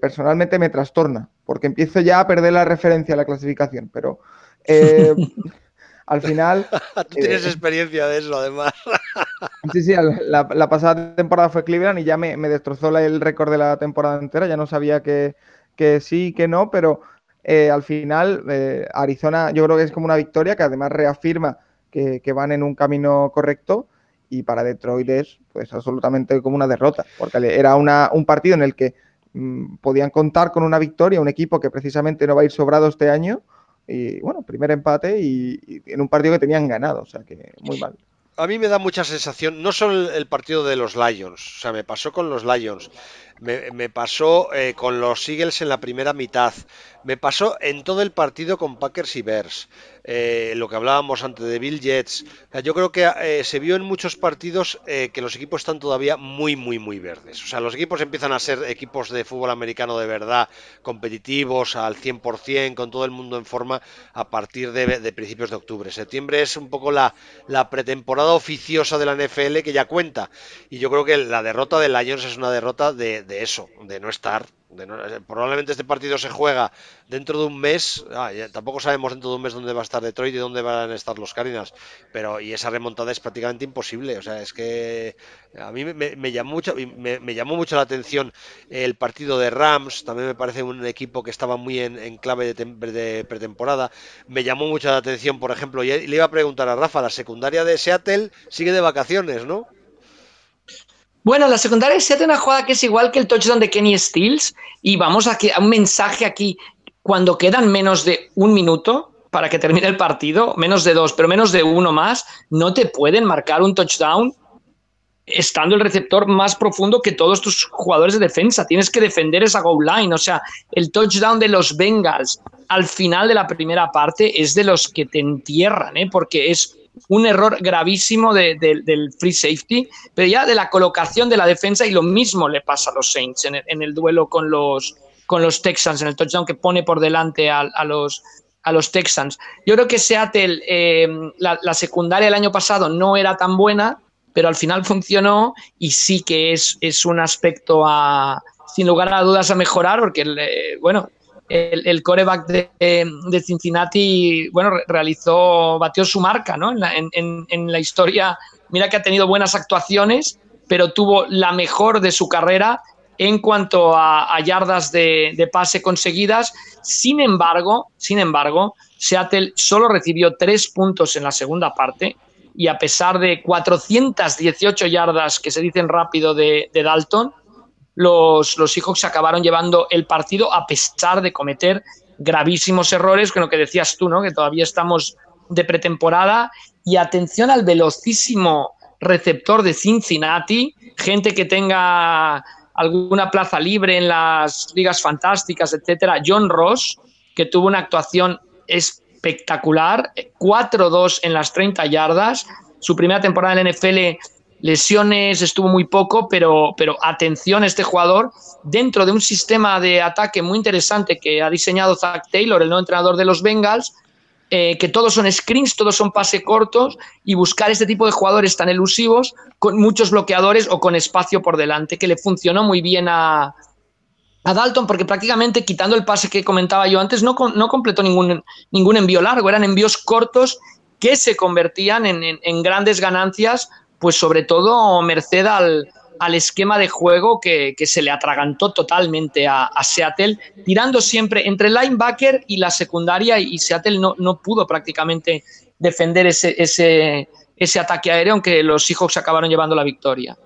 personalmente me trastorna, porque empiezo ya a perder la referencia a la clasificación, pero... al final. Tú tienes eh, experiencia de eso, además. sí, sí, la, pasada temporada fue Cleveland y ya me, destrozó el récord de la temporada entera. Ya no sabía que, que sí, que no, pero eh, al final eh, Arizona yo creo que es como una victoria que además reafirma que, van en un camino correcto y para Detroit es pues absolutamente como una derrota, porque era una, un partido en el que mm, podían contar con una victoria, un equipo que precisamente no va a ir sobrado este año y bueno, primer empate y, en un partido que tenían ganado, o sea que muy mal. A mí me da mucha sensación, no solo el partido de los Lions, o sea, me pasó con los Lions, me, pasó eh, con los Eagles en la primera mitad, me pasó en todo el partido con Packers y Bears, eh, lo que hablábamos antes de Bill Jets. yo creo que eh, se vio en muchos partidos que los equipos están todavía muy, muy, muy verdes. O sea, los equipos empiezan a ser equipos de fútbol americano de verdad, competitivos al 100%, con todo el mundo en forma a partir de, principios de octubre. Septiembre es un poco la, la pretemporada oficiosa de la NFL que ya cuenta. Y yo creo que la derrota de Lions es una derrota de, de eso, de no estar. Probablemente este partido se juega dentro de un mes. Ah, tampoco sabemos dentro de un mes dónde va a estar Detroit y dónde van a estar los Cardinals. Pero y esa remontada es prácticamente imposible. O sea, es que a mí me, llamó mucho, me, llamó mucho la atención el partido de Rams. También me parece un equipo que estaba muy en, clave de, de, pretemporada. Me llamó mucho la atención, por ejemplo, y le iba a preguntar a Rafa, la secundaria de Seattle sigue de vacaciones, ¿no? Bueno, la secundaria se hace una jugada que es igual que el touchdown de Kenny Stills y vamos a, que, a un mensaje aquí. Cuando quedan menos de un minuto para que termine el partido, menos de dos, pero menos de uno más, no te pueden marcar un touchdown estando el receptor más profundo que todos tus jugadores de defensa. Tienes que defender esa goal line. O sea, el touchdown de los Bengals al final de la primera parte es de los que te entierran, ¿eh? porque es un error gravísimo del free safety, pero ya de la colocación de la defensa y lo mismo le pasa a los Saints en el, duelo con los, con los Texans, en el touchdown que pone por delante a, los, a los Texans. Yo creo que Seattle, eh, la, secundaria el año pasado no era tan buena, pero al final funcionó y sí que es, es un aspecto sin lugar a dudas a mejorar, porque, bueno, el, el coreback de, Cincinnati, bueno, realizó, batió su marca, ¿no? En la, historia, mira que ha tenido buenas actuaciones, pero tuvo la mejor de su carrera en cuanto a, yardas de, pase conseguidas. Sin embargo, sin embargo, Seattle solo recibió tres puntos en la segunda parte y a pesar de 418 yardas que se dicen rápido de Dalton, los, los Seahawks acabaron llevando el partido a pesar de cometer gravísimos errores, con lo que decías tú, ¿no? que todavía estamos de pretemporada. Y atención al velocísimo receptor de Cincinnati, gente que tenga alguna plaza libre en las ligas fantásticas, etcétera. John Ross, que tuvo una actuación espectacular, 4-2 en las 30 yardas. Su primera temporada en la NFL lesiones estuvo muy poco, pero, pero atención a este jugador dentro de un sistema de ataque muy interesante que ha diseñado Zach Taylor, el nuevo entrenador de los Bengals, eh, que todos son screens, todos son pase cortos y buscar este tipo de jugadores tan elusivos con muchos bloqueadores o con espacio por delante, que le funcionó muy bien a, Dalton porque prácticamente quitando el pase que comentaba yo antes no, no completó ningún, ningún envío largo, eran envíos cortos que se convertían en, en grandes ganancias pues sobre todo merced al, esquema de juego que, se le atragantó totalmente a, Seattle, tirando siempre entre linebacker y la secundaria, y Seattle no, no pudo prácticamente defender ese, ese, ese ataque aéreo, aunque los Seahawks acabaron llevando la victoria.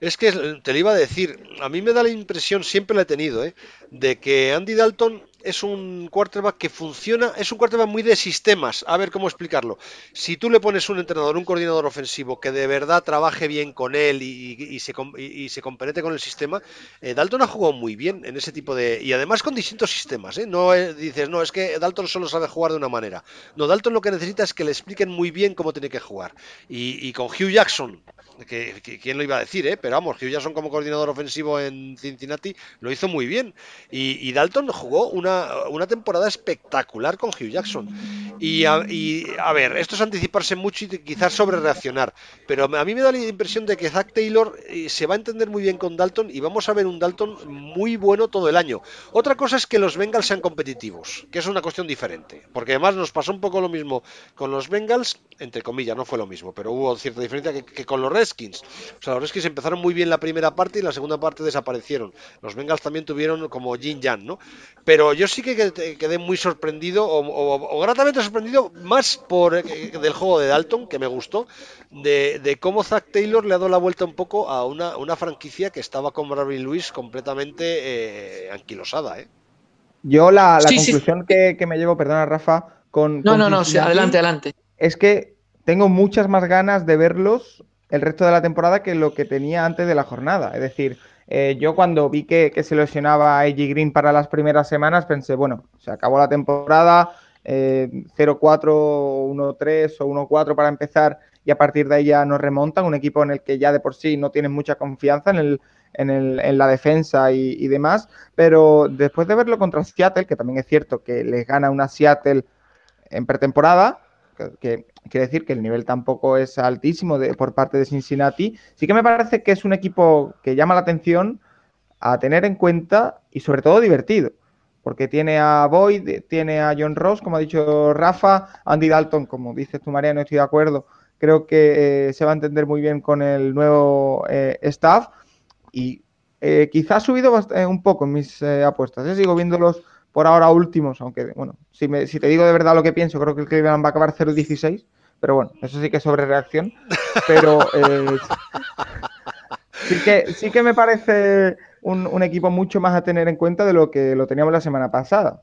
Es que te lo iba a decir, a mí me da la impresión, siempre la he tenido, ¿eh? de que Andy Dalton es un quarterback que funciona, es un quarterback muy de sistemas. A ver cómo explicarlo. Si tú le pones un entrenador, un coordinador ofensivo que de verdad trabaje bien con él y, se, y se con el sistema, eh, Dalton ha jugado muy bien en ese tipo de. Y además con distintos sistemas. ¿eh? No eh, dices, no, es que Dalton solo sabe jugar de una manera. No, Dalton lo que necesita es que le expliquen muy bien cómo tiene que jugar. Y, con Hugh Jackson, que, quién lo iba a decir, ¿eh? pero vamos, Hugh Jackson como coordinador ofensivo en Cincinnati lo hizo muy bien. y Dalton jugó una una, temporada espectacular con Hugh Jackson. Y a, ver, esto es anticiparse mucho y quizás sobre reaccionar. Pero a mí me da la impresión de que Zach Taylor eh, se va a entender muy bien con Dalton y vamos a ver un Dalton muy bueno todo el año. Otra cosa es que los Bengals sean competitivos, que es una cuestión diferente. Porque además nos pasó un poco lo mismo con los Bengals, entre comillas, no fue lo mismo, pero hubo cierta diferencia que, con los Redskins. O sea, los Redskins empezaron muy bien la primera parte y la segunda parte desaparecieron. Los Bengals también tuvieron como Jin Jan, ¿no? Pero yo sí que quedé muy sorprendido o, gratamente sorprendido más por eh, del juego de Dalton, que me gustó, de, cómo Zach Taylor le ha dado la vuelta un poco a una, franquicia que estaba con Bradley Lewis completamente eh, anquilosada, ¿eh? Yo la, conclusión Que, me llevo, perdona Rafa, con... No, no, no, adelante, adelante. Es que tengo muchas más ganas de verlos el resto de la temporada que lo que tenía antes de la jornada. Es decir, eh, yo cuando vi que, se lesionaba a AJ Green para las primeras semanas pensé, bueno, se acabó la temporada, 0-4, 1-3 o 1-4 para empezar y a partir de ahí ya nos remontan, un equipo en el que ya de por sí no tienes mucha confianza en, el, en, el, en la defensa y, demás, pero después de verlo contra Seattle, que también es cierto que les gana una Seattle en pretemporada, que, quiere decir que el nivel tampoco es altísimo de, por parte de Cincinnati, sí que me parece que es un equipo que llama la atención a tener en cuenta y sobre todo divertido. Porque tiene a Boyd, tiene a John Ross, como ha dicho Rafa, Andy Dalton, como dices tú, María, no estoy de acuerdo. Creo que eh, se va a entender muy bien con el nuevo eh, staff y eh, quizás ha subido un poco en mis apuestas. Sigo viéndolos por ahora últimos, aunque, bueno, si, me, si te digo de verdad lo que pienso, creo que el Cleveland va a acabar 0-16, pero bueno, eso sí que es sobre reacción, pero eh, sí, que, sí que me parece un, equipo mucho más a tener en cuenta de lo que lo teníamos la semana pasada.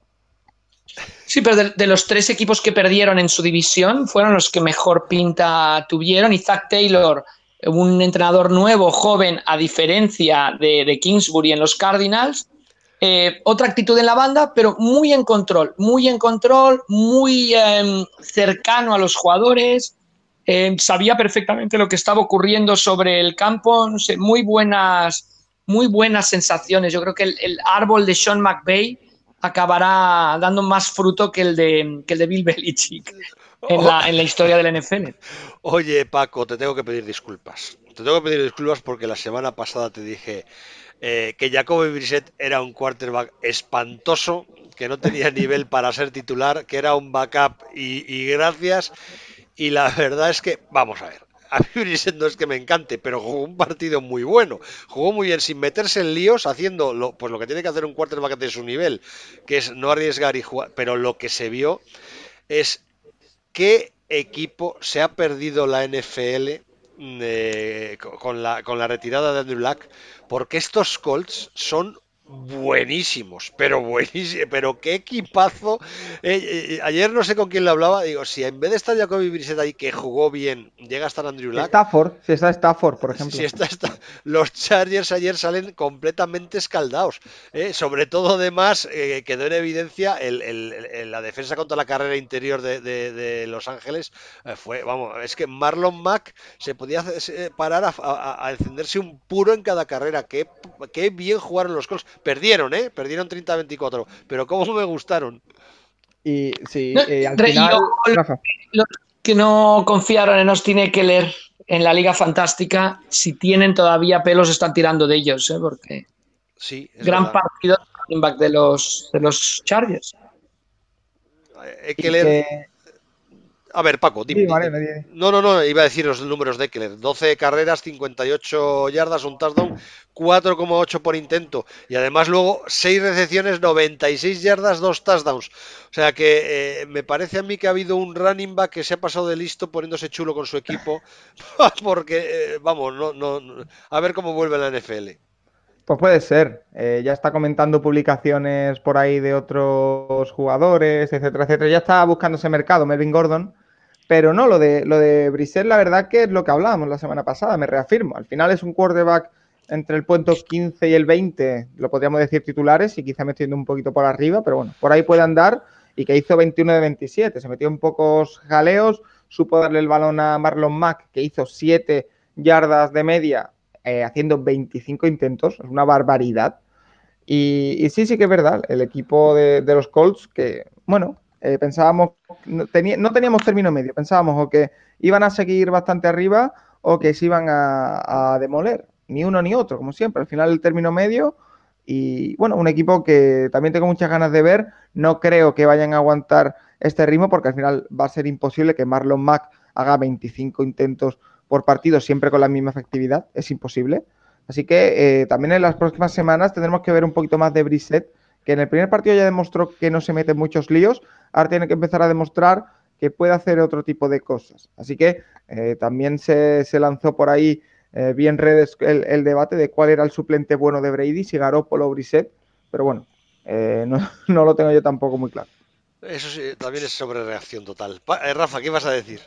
Sí, pero de, los tres equipos que perdieron en su división fueron los que mejor pinta tuvieron y Zach Taylor, un entrenador nuevo, joven, a diferencia de, de Kingsbury en los Cardinals, eh, otra actitud en la banda, pero muy en control, muy en control, muy em, cercano a los jugadores. Em, sabía perfectamente lo que estaba ocurriendo sobre el campo, muy buenas, muy buenas sensaciones. Yo creo que el, árbol de Sean McVay acabará dando más fruto que el de, que el de Bill Belichick en la, en la historia del NFL. Oye, Paco, te tengo que pedir disculpas. Te tengo que pedir disculpas porque la semana pasada te dije eh, que Jacoby Brissett era un quarterback espantoso, que no tenía nivel para ser titular, que era un backup y, gracias. Y la verdad es que, vamos a ver, a mí Brissett no es que me encante, pero jugó un partido muy bueno. Jugó muy bien sin meterse en líos, haciendo lo, pues lo que tiene que hacer un quarterback de su nivel, que es no arriesgar y jugar. Pero lo que se vio es qué equipo se ha perdido la NFL eh, con, la, con la retirada de Andrew Luck porque estos Colts son buenísimos, pero buenísimos, pero qué equipazo. Eh, eh, ayer no sé con quién le hablaba, digo, si en vez de estar Jacoby Brissett ahí que jugó bien, llega a estar Andrew Luck. Stafford, si está Stafford, por ejemplo. Si está, los Chargers ayer salen completamente escaldados. Eh, sobre todo, además, quedó en evidencia el, la defensa contra la carrera interior de, Los Ángeles. fue, vamos, es que Marlon Mack se podía parar a, encenderse un puro en cada carrera. Qué, qué bien jugaron los Colts Perdieron, ¿eh? Perdieron 30-24. Pero cómo me gustaron. Y sí, eh, al final, los que no confiaron en Austin Eckler en la Liga Fantástica, si tienen todavía pelos, están tirando de ellos, ¿eh? Porque sí, gran partido de los, de los Chargers. Eckler, a ver, Paco, dime. No, no, no, iba a decir los números de Eckler. 12 carreras, 58 yardas, un touchdown, 4,8 por intento. Y además luego 6 recepciones, 96 yardas, 2 touchdowns. O sea que eh, me parece a mí que ha habido un running back que se ha pasado de listo poniéndose chulo con su equipo. porque, eh, vamos, no, no, a ver cómo vuelve la NFL. Pues puede ser. Eh, ya está comentando publicaciones por ahí de otros jugadores, etcétera, etcétera. Ya está buscándose mercado Melvin Gordon pero no, lo de, lo de Brissett, la verdad que es lo que hablábamos la semana pasada, me reafirmo. Al final es un quarterback entre el punto 15 y el 20, lo podríamos decir titulares, y quizá me estoy yendo un poquito por arriba, pero bueno, por ahí puede andar, y que hizo 21 de 27, se metió en pocos jaleos, supo darle el balón a Marlon Mack, que hizo 7 yardas de media, eh, haciendo 25 intentos, es una barbaridad. Y, sí, sí que es verdad, el equipo de los Colts, que, bueno, eh, pensábamos, no, teníamos término medio, pensábamos o que iban a seguir bastante arriba o que se iban a, demoler, ni uno ni otro, como siempre, al final el término medio y bueno, un equipo que también tengo muchas ganas de ver, no creo que vayan a aguantar este ritmo porque al final va a ser imposible que Marlon Mack haga 25 intentos por partido siempre con la misma efectividad, es imposible. Así que eh, también en las próximas semanas tendremos que ver un poquito más de Brissett, que en el primer partido ya demostró que no se mete en muchos líos, ahora tiene que empezar a demostrar que puede hacer otro tipo de cosas. Así que eh, también se, lanzó por ahí eh, bien redes el, debate de cuál era el suplente bueno de Brady, si Garoppolo o Brissett, pero bueno, no, lo tengo yo tampoco muy claro. Eso sí, también es sobre reacción total. Rafa, ¿qué vas a decir?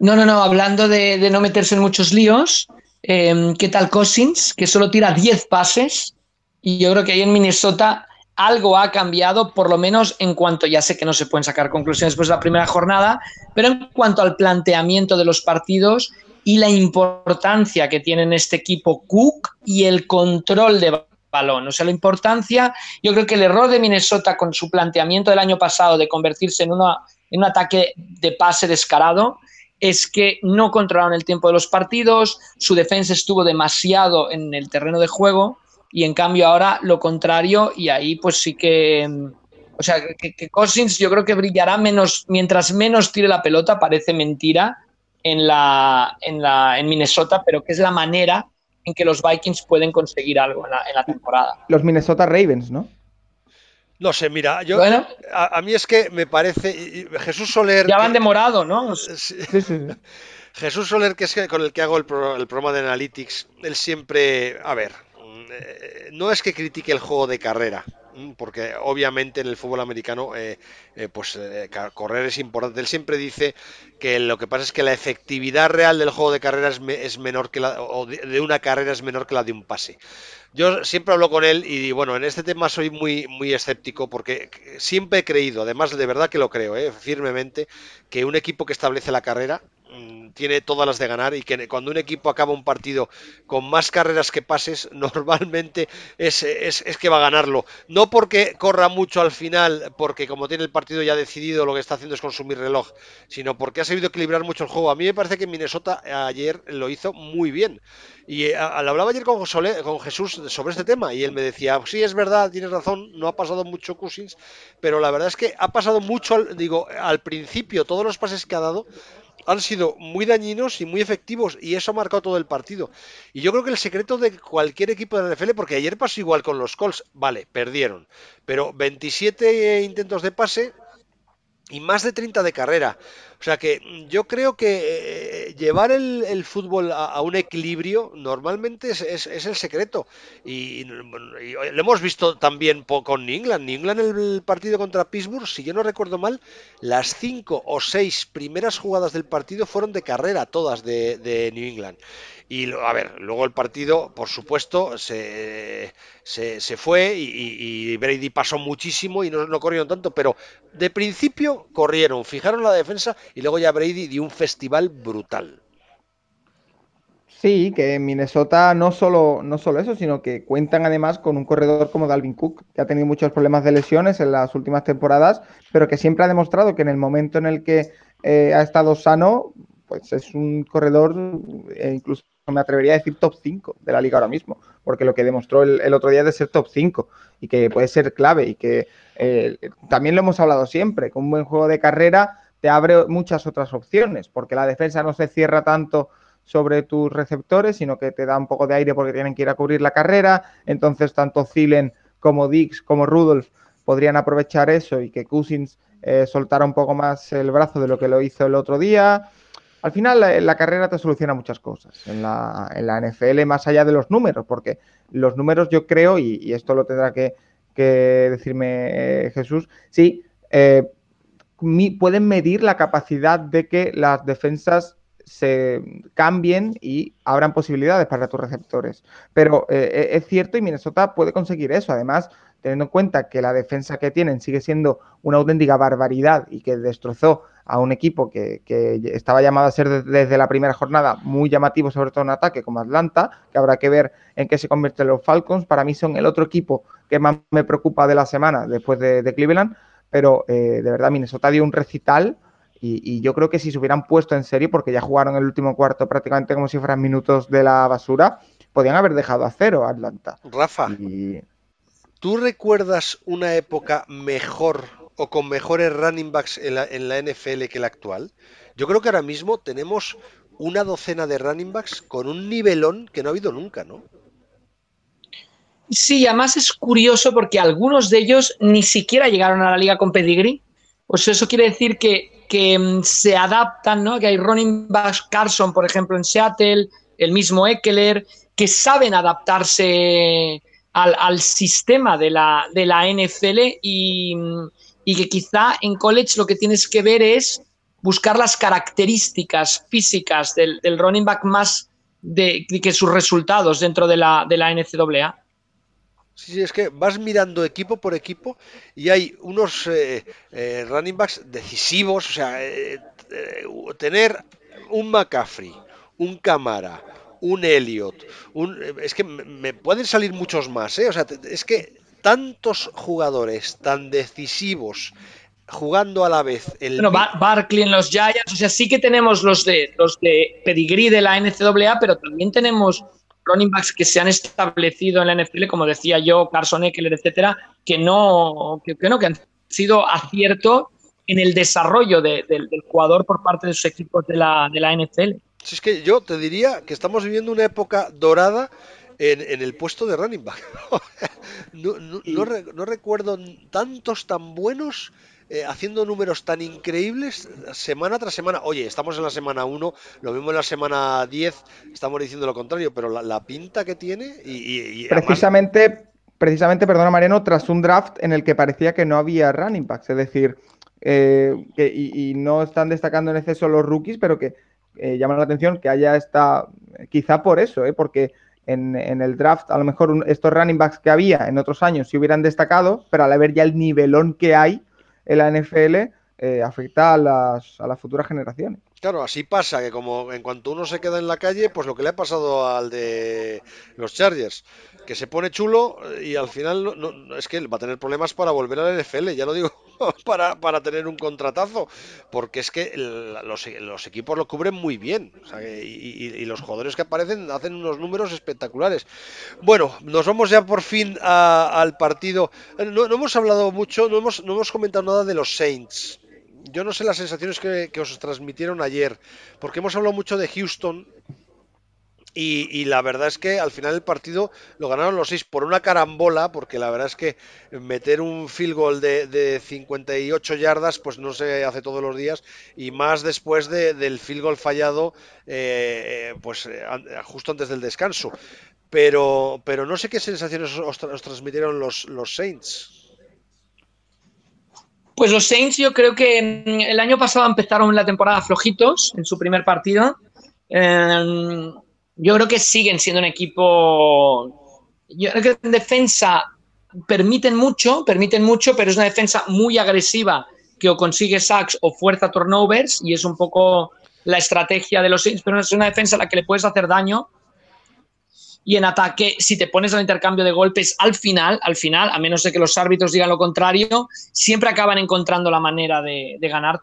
No, no, no, hablando de, no meterse en muchos líos, ¿qué tal Cousins? Que solo tira 10 pases y yo creo que ahí en Minnesota algo ha cambiado, por lo menos en cuanto, ya sé que no se pueden sacar conclusiones después de la primera jornada, pero en cuanto al planteamiento de los partidos y la importancia que tienen este equipo Cook y el control de balón. O sea, la importancia, yo creo que el error de Minnesota con su planteamiento del año pasado de convertirse en, una, en un ataque de pase descarado, es que no controlaron el tiempo de los partidos, su defensa estuvo demasiado en el terreno de juego y en cambio ahora lo contrario y ahí pues sí que, o sea, que, Cousins yo creo que brillará menos, mientras menos tire la pelota, parece mentira en, la, en, la, en Minnesota, pero que es la manera en que los Vikings pueden conseguir algo en la, en la temporada. Los Minnesota Ravens, ¿no? No sé, mira, yo a, mí es que me parece Jesús Soler. Ya van demorado, ¿no? Jesús Soler, que es con el que hago el, el, programa de Analytics, él siempre, a ver, eh, no es que critique el juego de carrera, porque obviamente en el fútbol americano eh, eh, pues correr es importante. Él siempre dice que lo que pasa es que la efectividad real del juego de carrera es, menor que la o de, una carrera es menor que la de un pase. Yo siempre hablo con él y bueno, en este tema soy muy muy escéptico porque siempre he creído, además de verdad que lo creo, firmemente, que un equipo que establece la carrera Mm, tiene todas las de ganar y que cuando un equipo acaba un partido con más carreras que pases, normalmente es, que va a ganarlo. No porque corra mucho al final, porque como tiene el partido ya decidido, lo que está haciendo es consumir reloj, sino porque ha sabido equilibrar mucho el juego. A mí me parece que Minnesota ayer lo hizo muy bien. Y eh, al hablaba ayer con, con Jesús sobre este tema y él me decía, sí, es verdad, tienes razón, no ha pasado mucho Cousins, pero la verdad es que ha pasado mucho, digo, al principio, todos los pases que ha dado han sido muy dañinos y muy efectivos y eso ha marcado todo el partido. Y yo creo que el secreto de cualquier equipo de la NFL, porque ayer pasó igual con los Colts, vale, perdieron, pero 27 intentos de pase y más de 30 de carrera. O sea que yo creo que eh, llevar el, fútbol a, un equilibrio normalmente es, el secreto. Y, lo hemos visto también con New England. New England en el partido contra Pittsburgh, si yo no recuerdo mal, las cinco o seis primeras jugadas del partido fueron de carrera, todas de New England. Y a ver, luego el partido, por supuesto, se, se, fue y, Brady pasó muchísimo y no, no, corrieron tanto, pero de principio corrieron, fijaron la defensa y luego ya Brady dio un festival brutal. Sí, que en Minnesota no solo, no solo eso, sino que cuentan además con un corredor como Dalvin Cook, que ha tenido muchos problemas de lesiones en las últimas temporadas, pero que siempre ha demostrado que en el momento en el que eh, ha estado sano, pues es un corredor eh, incluso me atrevería a decir top 5 de la liga ahora mismo, porque lo que demostró el, otro día es de ser top 5 y que puede ser clave y que eh, también lo hemos hablado siempre, con un buen juego de carrera te abre muchas otras opciones, porque la defensa no se cierra tanto sobre tus receptores, sino que te da un poco de aire porque tienen que ir a cubrir la carrera, entonces tanto Zilen como Dix como Rudolph podrían aprovechar eso y que Cousins eh, soltara un poco más el brazo de lo que lo hizo el otro día. Al final la, carrera te soluciona muchas cosas. En la, en la, NFL más allá de los números, porque los números yo creo, y, esto lo tendrá que, decirme eh, Jesús, sí, eh, pueden medir la capacidad de que las defensas se cambien y abran posibilidades para tus receptores. Pero eh, es cierto y Minnesota puede conseguir eso. Además, teniendo en cuenta que la defensa que tienen sigue siendo una auténtica barbaridad y que destrozó a un equipo que, estaba llamado a ser desde la primera jornada muy llamativo, sobre todo en ataque, como Atlanta, que habrá que ver en qué se convierten los Falcons. Para mí son el otro equipo que más me preocupa de la semana después de, Cleveland, pero eh, de verdad Minnesota dio un recital y, yo creo que si se hubieran puesto en serio, porque ya jugaron el último cuarto prácticamente como si fueran minutos de la basura, podían haber dejado a cero a Atlanta. Rafa, ¿tú recuerdas una época mejor o con mejores running backs en la, en la NFL que la actual? Yo creo que ahora mismo tenemos una docena de running backs con un nivelón que no ha habido nunca, ¿no? Sí, además es curioso porque algunos de ellos ni siquiera llegaron a la liga con pedigree. Pues eso quiere decir que que mm, se adaptan, ¿no? Que hay running backs, Carson, por ejemplo, en Seattle, el mismo Eckler, que saben adaptarse al, sistema de la, de la NFL y, que quizá en college lo que tienes que ver es buscar las características físicas del, running back más de, que sus resultados dentro de la, de la NCAA. Sí, es que vas mirando equipo por equipo y hay unos eh, eh, running backs decisivos, o sea, eh, tener un McCaffrey, un Camara, un Elliot, un, es que me pueden salir muchos más, ¿eh? O sea, es que tantos jugadores tan decisivos jugando a la vez el bueno, Barkley en los Giants, o sea, sí que tenemos los de los de pedigrí de la NCAA, pero también tenemos running backs que se han establecido en la NFL, como decía yo, Carson Eckler, etcétera, que no, que, no, que han sido acierto en el desarrollo del jugador por parte de sus equipos de la, de la NFL. Si es que yo te diría que estamos viviendo una época dorada en, el puesto de running back. no, no, recuerdo tantos tan buenos eh, haciendo números tan increíbles semana tras semana. Oye, estamos en la semana 1, lo mismo en la semana 10, estamos diciendo lo contrario, pero la, pinta que tiene y... precisamente, precisamente, perdona Mariano, tras un draft en el que parecía que no había running backs, es decir, eh, que, y, no están destacando en exceso los rookies, pero que eh, llaman la atención que haya esta, quizá por eso, porque... En, el draft, a lo mejor estos running backs que había en otros años sí hubieran destacado, pero al ver ya el nivelón que hay, en la NFL eh, afecta a las, a las futuras generaciones. Claro, así pasa, que como en cuanto uno se queda en la calle, pues lo que le ha pasado al de los Chargers, que se pone chulo y al final no, es que va a tener problemas para volver a la NFL, ya lo digo, para, para tener un contratazo, porque es que los, equipos lo cubren muy bien y, los jugadores que aparecen hacen unos números espectaculares. Bueno, nos vamos ya por fin al partido. No, no, hemos hablado mucho, no hemos, no hemos comentado nada de los Saints yo no sé las sensaciones que, os transmitieron ayer, porque hemos hablado mucho de Houston y, la verdad es que al final el partido lo ganaron los seis por una carambola, porque la verdad es que meter un field goal de, 58 yardas pues no se hace todos los días y más después del field goal fallado eh, pues justo antes del descanso. Pero, pero no sé qué sensaciones os, transmitieron los, los Saints. Pues los Saints yo creo que el año pasado empezaron la temporada flojitos en su primer partido. Em, yo creo que siguen siendo un equipo... Yo creo que en defensa permiten mucho, permiten mucho, pero es una defensa muy agresiva que o consigue sacks o fuerza turnovers y es un poco la estrategia de los Saints, pero es una defensa a la que le puedes hacer daño y en ataque, si te pones al intercambio de golpes al final, al final, a menos de que los árbitros digan lo contrario, siempre acaban encontrando la manera de, ganar.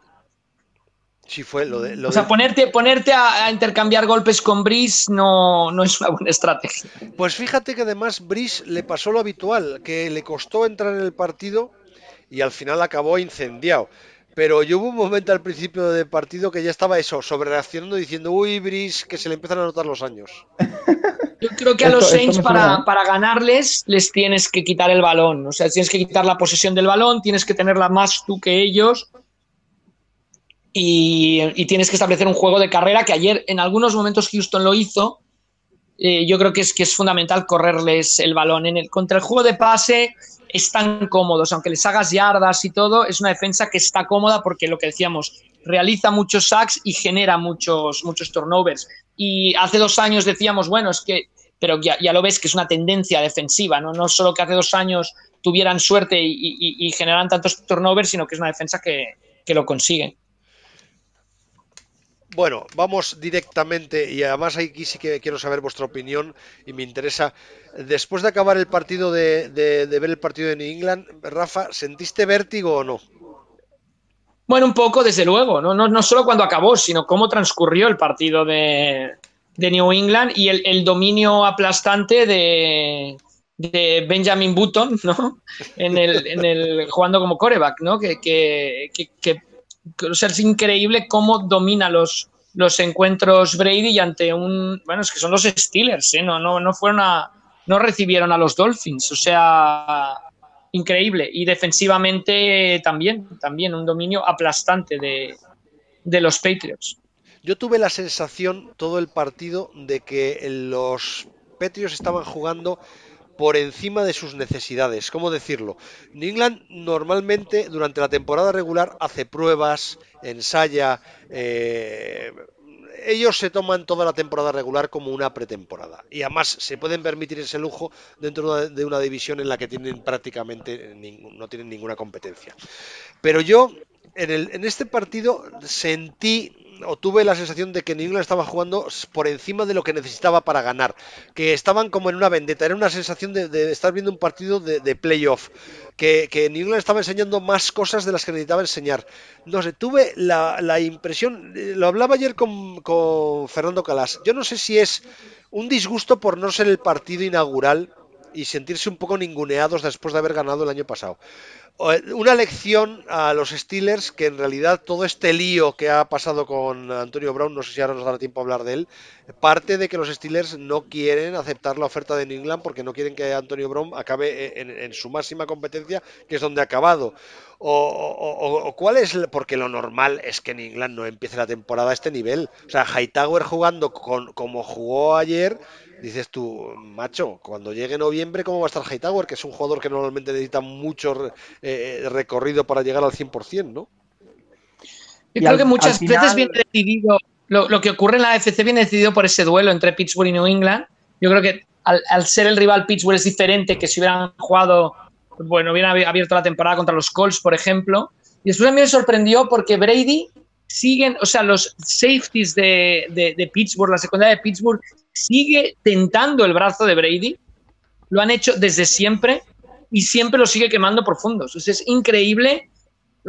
Sí, fue lo de. o sea, ponerte, ponerte a, intercambiar golpes con Brice no, no es una buena estrategia. Pues fíjate que además Brice le pasó lo habitual, que le costó entrar en el partido y al final acabó incendiado. Pero yo hubo un momento al principio del partido que ya estaba eso, sobre reaccionando diciendo, uy, Brice, que se le empiezan a notar los años. Yo creo que a los Saints para, ganarles les tienes que quitar el balón. O sea, tienes que quitar la posesión del balón, tienes que tenerla más tú que ellos. Y, tienes que establecer un juego de carrera que ayer en algunos momentos Houston lo hizo. Eh, yo creo que es, fundamental correrles el balón. Contra el juego de pase están cómodos, aunque les hagas yardas y todo, es una defensa que está cómoda porque lo que decíamos, realiza muchos sacks y genera muchos, muchos turnovers. Y hace dos años decíamos, bueno, es que, pero ya, lo ves que es una tendencia defensiva, ¿no? No solo que hace dos años tuvieran suerte y, generan tantos turnovers, sino que es una defensa que, que lo consigue. Bueno, vamos directamente y además aquí sí que quiero saber vuestra opinión y me interesa. Después de acabar el partido de, ver el partido de New England, Rafa, ¿sentiste vértigo o no? Bueno, un poco, desde luego, no, no, no solo cuando acabó, sino cómo transcurrió el partido de, New England y el, dominio aplastante de, Benjamin Button, ¿no? En el, jugando como coreback, ¿no? que, que es increíble cómo domina los, los encuentros Brady y ante un, bueno, es que son los Steelers, ¿eh? no, no, no fueron a, no recibieron a los Dolphins, o sea, increíble. Y defensivamente también, también un dominio aplastante de, de los Patriots. Yo tuve la sensación todo el partido de que los Patriots estaban jugando por encima de sus necesidades. ¿Cómo decirlo? New England normalmente durante la temporada regular hace pruebas, ensaya. Eh, ellos se toman toda la temporada regular como una pretemporada. Y además se pueden permitir ese lujo dentro de una división en la que tienen prácticamente no tienen ninguna competencia. Pero yo en, el, en este partido sentí o tuve la sensación de que New England estaba jugando por encima de lo que necesitaba para ganar, que estaban como en una vendetta, era una sensación de, estar viendo un partido de, playoff, que, que, New England estaba enseñando más cosas de las que necesitaba enseñar. No sé, tuve la, impresión, eh, lo hablaba ayer con, con Fernando Calas, yo no sé si es un disgusto por no ser el partido inaugural y sentirse un poco ninguneados después de haber ganado el año pasado una lección a los Steelers que en realidad todo este lío que ha pasado con Antonio Brown, no sé si ahora nos dará tiempo a hablar de él, parte de que los Steelers no quieren aceptar la oferta de New England porque no quieren que Antonio Brown acabe en, su máxima competencia, que es donde ha acabado. O, cuál es, porque lo normal es que New England no empiece la temporada a este nivel. O sea, Hightower jugando con, como jugó ayer dices tú, macho, cuando llegue noviembre, ¿cómo va a estar Hightower? Que es un jugador que normalmente necesita mucho eh, eh, recorrido para llegar al 100%, ¿no? Yo creo que muchas veces viene decidido, lo, que ocurre en la AFC viene decidido por ese duelo entre Pittsburgh y New England. Yo creo que al, ser el rival Pittsburgh es diferente que si hubieran jugado, bueno, hubieran abierto la temporada contra los Colts, por ejemplo. Y después a mí me sorprendió porque Brady siguen, o sea, los safeties de, de Pittsburgh, la secundaria de Pittsburgh, sigue tentando el brazo de Brady, lo han hecho desde siempre y siempre lo sigue quemando profundos. es increíble.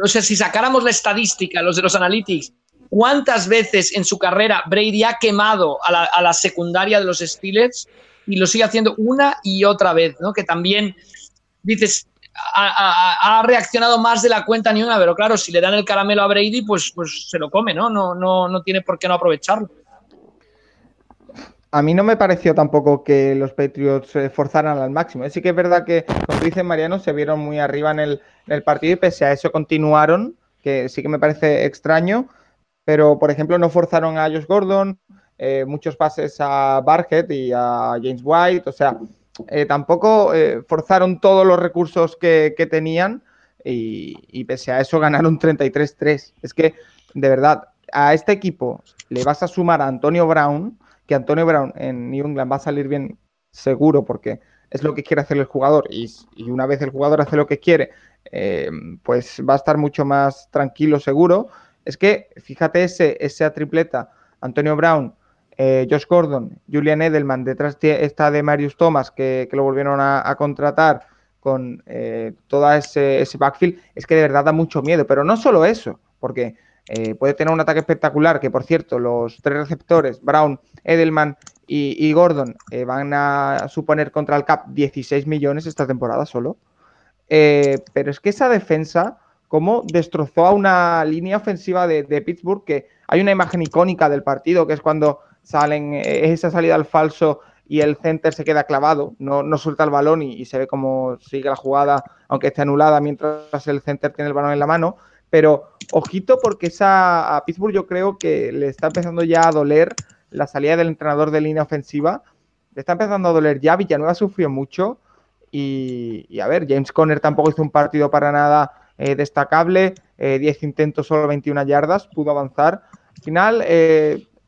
O sea, si sacáramos la estadística, los de los analytics, cuántas veces en su carrera Brady ha quemado a la, secundaria de los Steelers y lo sigue haciendo una y otra vez, ¿no? Que también dices, ha, reaccionado más de la cuenta ni una, pero claro, si le dan el caramelo a Brady, pues, pues se lo come, ¿no? No, no, no tiene por qué no aprovecharlo a mí no me pareció tampoco que los Patriots se forzaran al máximo. Sí que es verdad que, como dice Mariano, se vieron muy arriba en el, partido y pese a eso continuaron, que sí que me parece extraño, pero por ejemplo no forzaron a Josh Gordon, eh, muchos pases a Barhead y a James White, o sea, eh, tampoco eh, forzaron todos los recursos que, tenían y, y, pese a eso ganaron 33-3. Es que, de verdad, a este equipo le vas a sumar a Antonio Brown que Antonio Brown en New England va a salir bien seguro porque es lo que quiere hacer el jugador y, una vez el jugador hace lo que quiere, eh, pues va a estar mucho más tranquilo, seguro. Es que, fíjate, ese, esa tripleta, Antonio Brown, eh, Josh Gordon, Julian Edelman, detrás está de Marius Thomas, que, lo volvieron a, contratar con eh, todo ese, backfield, es que de verdad da mucho miedo. Pero no solo eso, porque eh, puede tener un ataque espectacular, que por cierto, los tres receptores, Brown, Edelman y, Gordon, eh, van a suponer contra el Cap 16 millones esta temporada solo. Pero es que esa defensa, como destrozó a una línea ofensiva de, Pittsburgh, que hay una imagen icónica del partido, que es cuando salen esa salida al falso y el center se queda clavado, no, no suelta el balón y, y, se ve como sigue la jugada, aunque esté anulada, mientras el center tiene el balón en la mano. Pero ojito porque esa, a Pittsburgh yo creo que le está empezando ya a doler la salida del entrenador de línea ofensiva. Le está empezando a doler ya. Villanueva sufrió mucho. Y, a ver, James Conner tampoco hizo un partido para nada eh, destacable. 10 intentos, solo 21 yardas, pudo avanzar. Al final,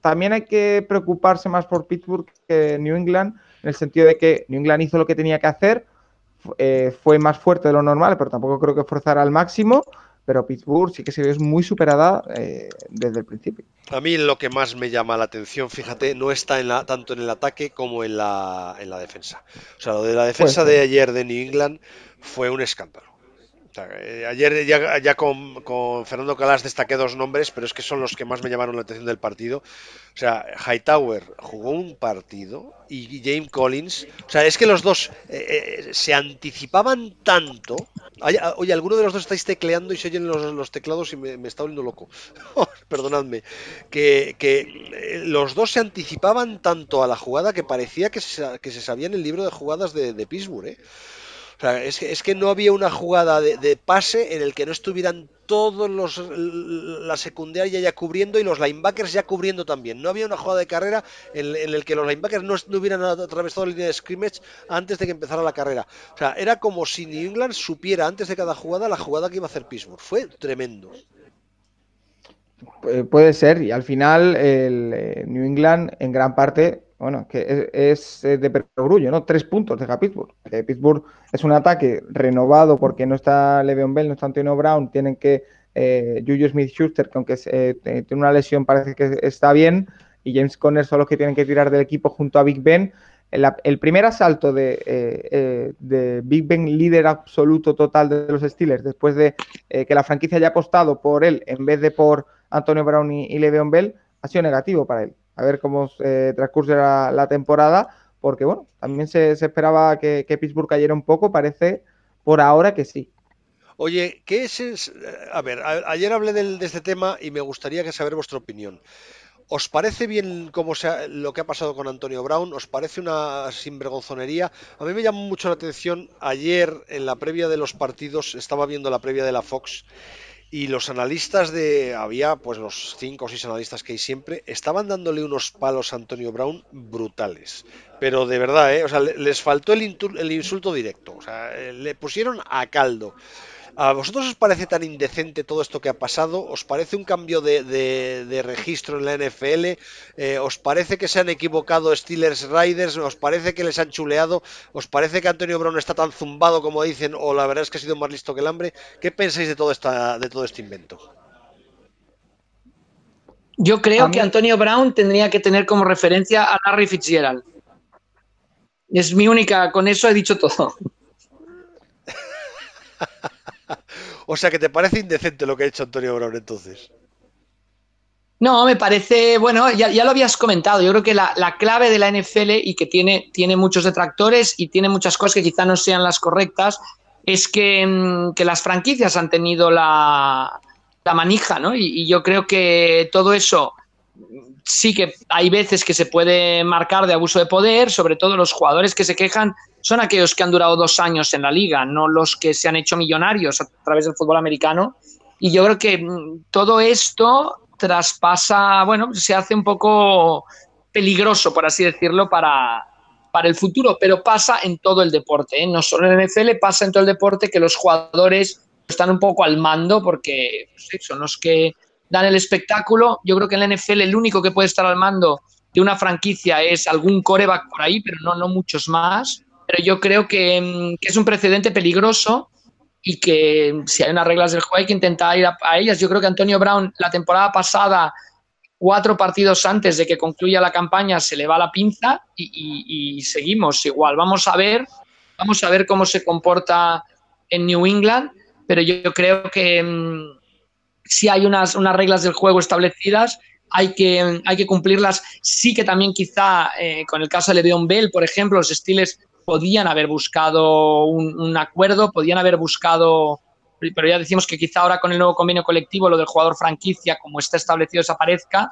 también hay que preocuparse más por Pittsburgh que New England, en el sentido de que New England hizo lo que tenía que hacer, fue más fuerte de lo normal, pero tampoco creo que forzara al máximo pero Pittsburgh sí que se ve muy superada eh, desde el principio. A mí lo que más me llama la atención, fíjate, no está en la, tanto en el ataque como en la, en la defensa. O sea, lo de la defensa de ayer de New England fue un escándalo. Eh, ayer ya, con, Fernando Calas destaqué dos nombres, pero es que son los que más me llamaron la atención del partido. O sea, Hightower jugó un partido y James Collins. O sea, es que los dos eh, eh, se anticipaban tanto. oye, alguno de los dos estáis tecleando y se oyen los, teclados y me, está volviendo loco. Perdonadme. Que, los dos se anticipaban tanto a la jugada que parecía que se, que se sabía en el libro de jugadas de, de Pittsburgh. ¿eh? Es que, no había una jugada de, pase en el que no estuvieran todos los la secundaria ya cubriendo y los linebackers ya cubriendo también. No había una jugada de carrera en, el que los linebackers no, hubieran atravesado la línea de scrimmage antes de que empezara la carrera. O sea, era como si New England supiera antes de cada jugada la jugada que iba a hacer Pittsburgh. Fue tremendo. Puede ser, y al final eh, New England en gran parte bueno, que es, eh, de perogrullo, ¿no? Tres puntos deja Pittsburgh. Pittsburgh es un ataque renovado porque no está Le'Veon Bell, no está Antonio Brown, tienen que eh, Juju Smith-Schuster, que aunque eh, tiene una lesión parece que está bien, y James Conner son los que tienen que tirar del equipo junto a Big Ben. El, primer asalto de, de, Big Ben, líder absoluto total de los Steelers, después de que la franquicia haya apostado por él en vez de por Antonio Brown y, y Le'Veon Bell, ha sido negativo para él a ver cómo eh, transcurre la, temporada, porque bueno, también se, esperaba que, Pittsburgh cayera un poco, parece por ahora que sí. Oye, ¿qué es? A ver, ayer hablé de este tema y me gustaría que saber vuestra opinión. ¿Os parece bien cómo sea, lo que ha pasado con Antonio Brown? ¿Os parece una sinvergonzonería? A mí me llamó mucho la atención ayer en la previa de los partidos, estaba viendo la previa de la Fox y los analistas de. Había, pues los cinco o seis analistas que hay siempre, estaban dándole unos palos a Antonio Brown brutales. Pero de verdad, ¿eh? O sea, les faltó el, el insulto directo. O sea, le pusieron a caldo. ¿A vosotros os parece tan indecente todo esto que ha pasado? ¿Os parece un cambio de, registro en la NFL? Eh, ¿Os parece que se han equivocado Steelers Riders? ¿Os parece que les han chuleado? ¿Os parece que Antonio Brown está tan zumbado como dicen? ¿O la verdad es que ha sido más listo que el hambre? ¿Qué pensáis de todo, esta, de todo este invento? Yo creo que Antonio Brown tendría que tener como referencia a Larry Fitzgerald. Es mi única, con eso he dicho todo. O sea que te parece indecente lo que ha hecho Antonio Brown entonces. No, me parece, bueno, ya, lo habías comentado, yo creo que la, clave de la NFL y que tiene, tiene muchos detractores y tiene muchas cosas que quizá no sean las correctas, es que, mm, las franquicias han tenido la, manija, ¿no? y, yo creo que todo eso sí que hay veces que se puede marcar de abuso de poder, sobre todo los jugadores que se quejan son aquellos que han durado dos años en la liga, no los que se han hecho millonarios a través del fútbol americano. Y yo creo que mm, todo esto traspasa, bueno, se hace un poco peligroso, por así decirlo, para, para el futuro, pero pasa en todo el deporte, ¿eh? no solo en el NFL, pasa en todo el deporte que los jugadores están un poco al mando porque pues, son los que dan el espectáculo. Yo creo que en la NFL el único que puede estar al mando de una franquicia es algún coreback por ahí, pero no, no muchos más. Pero yo creo que, mm, es un precedente peligroso y que mm, si hay unas reglas del juego hay que intentar ir a, ellas. Yo creo que Antonio Brown la temporada pasada, cuatro partidos antes de que concluya la campaña, se le va la pinza y, y seguimos igual. Vamos a ver, vamos a ver cómo se comporta en New England, pero yo creo que mm, si hay unas, unas reglas del juego establecidas, hay que, hay que cumplirlas. Sí que también quizá eh, con el caso de Le'Veon Bell, por ejemplo, los Steelers podían haber buscado un, acuerdo, podían haber buscado, pero ya decimos que quizá ahora con el nuevo convenio colectivo lo del jugador franquicia, como está establecido, desaparezca.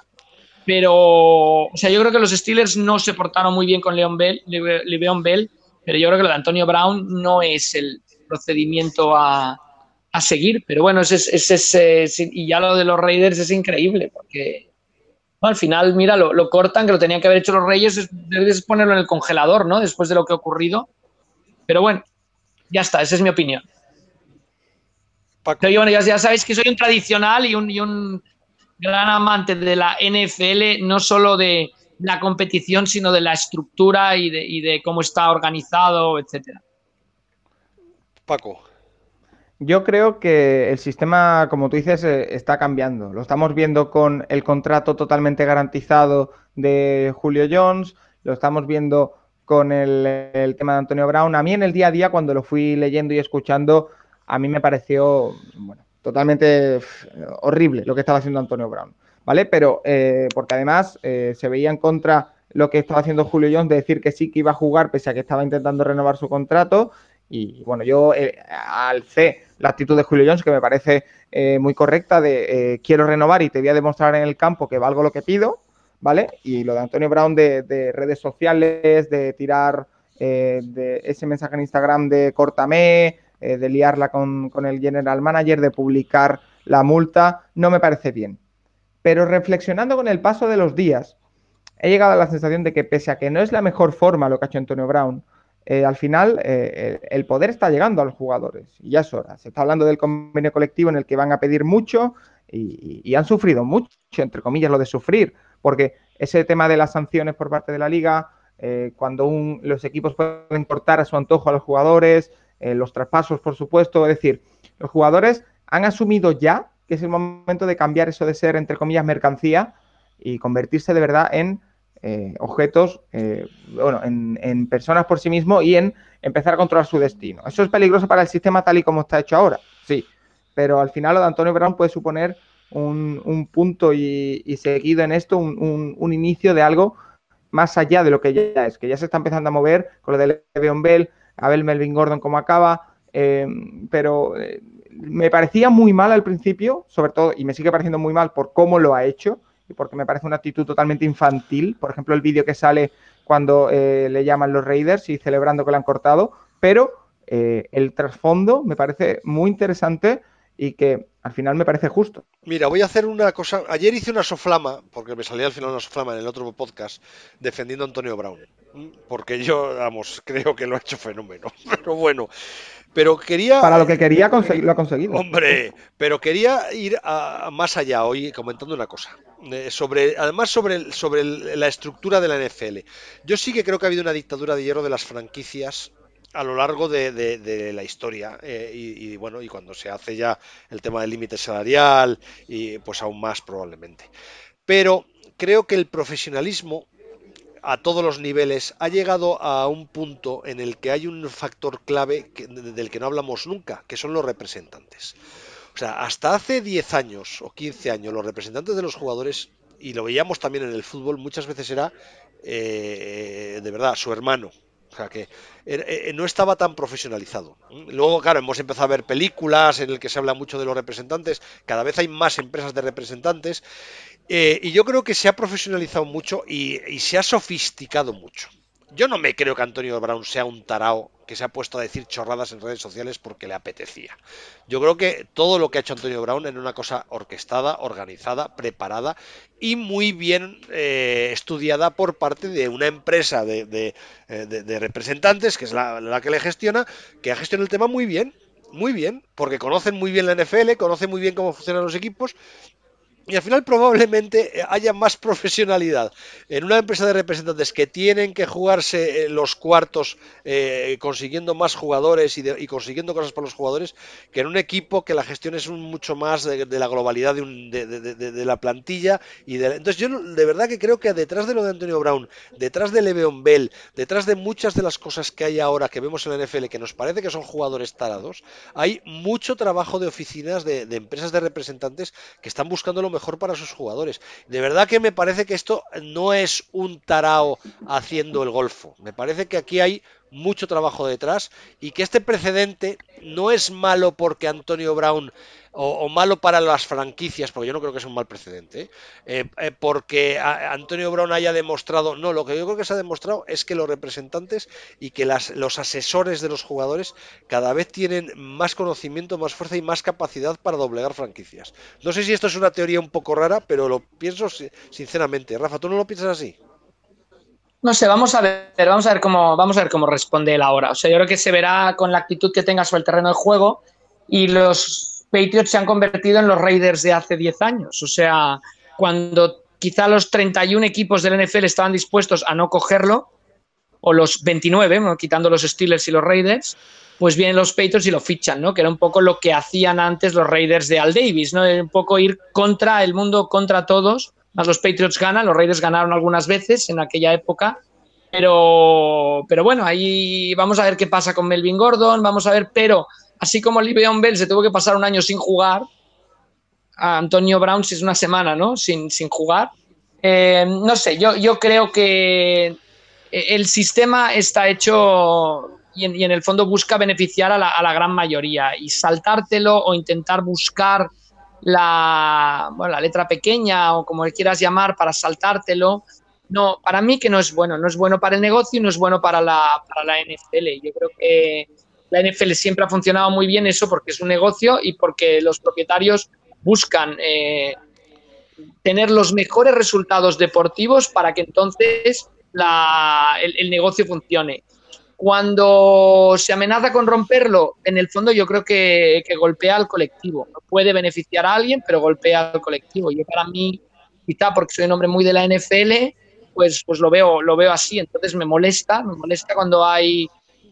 Pero, o sea, yo creo que los Steelers no se portaron muy bien con Leon Bell, Le'Veon Bell, pero yo creo que lo de Antonio Brown no es el procedimiento a, a seguir. Pero bueno, es, y ya lo de los Raiders es increíble, porque al final, mira, lo, cortan, que lo tenían que haber hecho los Reyes, debes ponerlo en el congelador, ¿no? Después de lo que ha ocurrido. Pero bueno, ya está, esa es mi opinión. Pero bueno, ya, sabéis que soy un tradicional y un, y un gran amante de la NFL, no solo de la competición, sino de la estructura y de, y de cómo está organizado, etcétera. Paco. Yo creo que el sistema, como tú dices, eh, está cambiando. Lo estamos viendo con el contrato totalmente garantizado de Julio Jones, lo estamos viendo con el, tema de Antonio Brown. A mí en el día a día, cuando lo fui leyendo y escuchando, a mí me pareció bueno, totalmente horrible lo que estaba haciendo Antonio Brown. ¿Vale? Pero eh, porque además eh, se veía en contra lo que estaba haciendo Julio Jones de decir que sí que iba a jugar pese a que estaba intentando renovar su contrato. Y bueno, yo eh, alcé la actitud de Julio Jones, que me parece eh, muy correcta, de eh, quiero renovar y te voy a demostrar en el campo que valgo lo que pido, ¿vale? Y lo de Antonio Brown de, redes sociales, de tirar de ese mensaje en Instagram de córtame, de liarla con, con el general manager, de publicar la multa, no me parece bien. Pero reflexionando con el paso de los días, he llegado a la sensación de que pese a que no es la mejor forma lo que ha hecho Antonio Brown, eh, al final eh, el poder está llegando a los jugadores y ya es hora. Se está hablando del convenio colectivo en el que van a pedir mucho y, han sufrido mucho, entre comillas, lo de sufrir, porque ese tema de las sanciones por parte de la liga, eh, cuando los equipos pueden cortar a su antojo a los jugadores, los traspasos, por supuesto, es decir, los jugadores han asumido ya que es el momento de cambiar eso de ser, entre comillas, mercancía y convertirse de verdad en eh, objetos, eh, bueno, en, personas por sí mismo y en empezar a controlar su destino. Eso es peligroso para el sistema tal y como está hecho ahora, sí, pero al final lo de Antonio Brown puede suponer un, punto y, seguido en esto, un, inicio de algo más allá de lo que ya es, que ya se está empezando a mover con lo de Le'Veon Bell, Abel Melvin Gordon como acaba, eh, pero me parecía muy mal al principio, sobre todo, y me sigue pareciendo muy mal por cómo lo ha hecho, porque me parece una actitud totalmente infantil. Por ejemplo, el vídeo que sale cuando eh, le llaman los Raiders y celebrando que le han cortado, pero eh, el trasfondo me parece muy interesante y que al final me parece justo. Mira, voy a hacer una cosa. Ayer hice una soflama, porque me salía al final una soflama en el otro podcast, defendiendo a Antonio Brown. Porque yo, vamos, creo que lo ha hecho fenómeno. Pero bueno, pero quería. Para lo que quería, lo ha conseguido. Hombre, pero quería ir a, más allá hoy comentando una cosa. Eh, sobre, además, sobre, sobre la estructura de la NFL. Yo sí que creo que ha habido una dictadura de hierro de las franquicias a lo largo de, la historia eh, y, bueno y cuando se hace ya el tema del límite salarial y pues aún más probablemente pero creo que el profesionalismo a todos los niveles ha llegado a un punto en el que hay un factor clave del que no hablamos nunca que son los representantes. O sea hasta hace 10 años o 15 años los representantes de los jugadores y lo veíamos también en el fútbol muchas veces era eh, de verdad su hermano. O sea que eh, no estaba tan profesionalizado. Luego, claro, hemos empezado a ver películas en las que se habla mucho de los representantes, cada vez hay más empresas de representantes, eh, y yo creo que se ha profesionalizado mucho y, se ha sofisticado mucho. Yo no me creo que Antonio Brown sea un tarao que se ha puesto a decir chorradas en redes sociales porque le apetecía. Yo creo que todo lo que ha hecho Antonio Brown era una cosa orquestada, organizada, preparada y muy bien eh, estudiada por parte de una empresa de, eh, representantes, que es la, la, que le gestiona, que ha gestionado el tema muy bien, muy bien, porque conocen muy bien la NFL, conocen muy bien cómo funcionan los equipos y al final probablemente haya más profesionalidad en una empresa de representantes que tienen que jugarse eh, los cuartos eh, consiguiendo más jugadores y, consiguiendo cosas para los jugadores que en un equipo que la gestión es mucho más de, la globalidad de, la plantilla. y Entonces yo de verdad que creo que detrás de lo de Antonio Brown, detrás de Le'Veon Bell, detrás de muchas de las cosas que hay ahora que vemos en la NFL que nos parece que son jugadores tarados, hay mucho trabajo de oficinas de, empresas de representantes que están buscando lo mejor para sus jugadores. De verdad que me parece que esto no es un tarao haciendo el golfo. Me parece que aquí hay mucho trabajo detrás y que este precedente no es malo porque Antonio Brown o, malo para las franquicias, porque yo no creo que sea un mal precedente. Eh, eh, porque Antonio Brown haya demostrado, no, lo que yo creo que se ha demostrado es que los representantes y que las, los asesores de los jugadores cada vez tienen más conocimiento, más fuerza y más capacidad para doblegar franquicias. No sé si esto es una teoría un poco rara, pero lo pienso sinceramente. Rafa, ¿tú no lo piensas así? No sé, vamos a ver, vamos a ver cómo, vamos a ver cómo responde él ahora. O sea, yo creo que se verá con la actitud que tenga sobre el terreno de juego y los Patriots se han convertido en los Raiders de hace 10 años. O sea, cuando quizá los 31 equipos del NFL estaban dispuestos a no cogerlo, o los 29, quitando los Steelers y los Raiders, pues vienen los Patriots y lo fichan, ¿no? Que era un poco lo que hacían antes los Raiders de Al Davis, ¿no? Un poco ir contra el mundo, contra todos. Más los Patriots ganan, los Raiders ganaron algunas veces en aquella época. Pero, pero bueno, ahí vamos a ver qué pasa con Melvin Gordon, vamos a ver, pero así como Livion Bell se tuvo que pasar un año sin jugar, Antonio Brown si es una semana, ¿no? Sin, sin jugar. Eh, no sé, yo, yo creo que el sistema está hecho y en, el fondo busca beneficiar a la, gran mayoría y saltártelo o intentar buscar la, la letra pequeña o como quieras llamar para saltártelo. No, para mí que no es bueno, no es bueno para el negocio y no es bueno para la, para la NFL. Yo creo que la NFL siempre ha funcionado muy bien eso porque es un negocio y porque los propietarios buscan eh, tener los mejores resultados deportivos para que entonces el, negocio funcione. Cuando se amenaza con romperlo, en el fondo yo creo que, golpea al colectivo. puede beneficiar a alguien, pero golpea al colectivo. Yo para mí, quizá porque soy un hombre muy de la NFL, pues, pues lo, veo, lo veo así. Entonces me molesta, me molesta cuando hay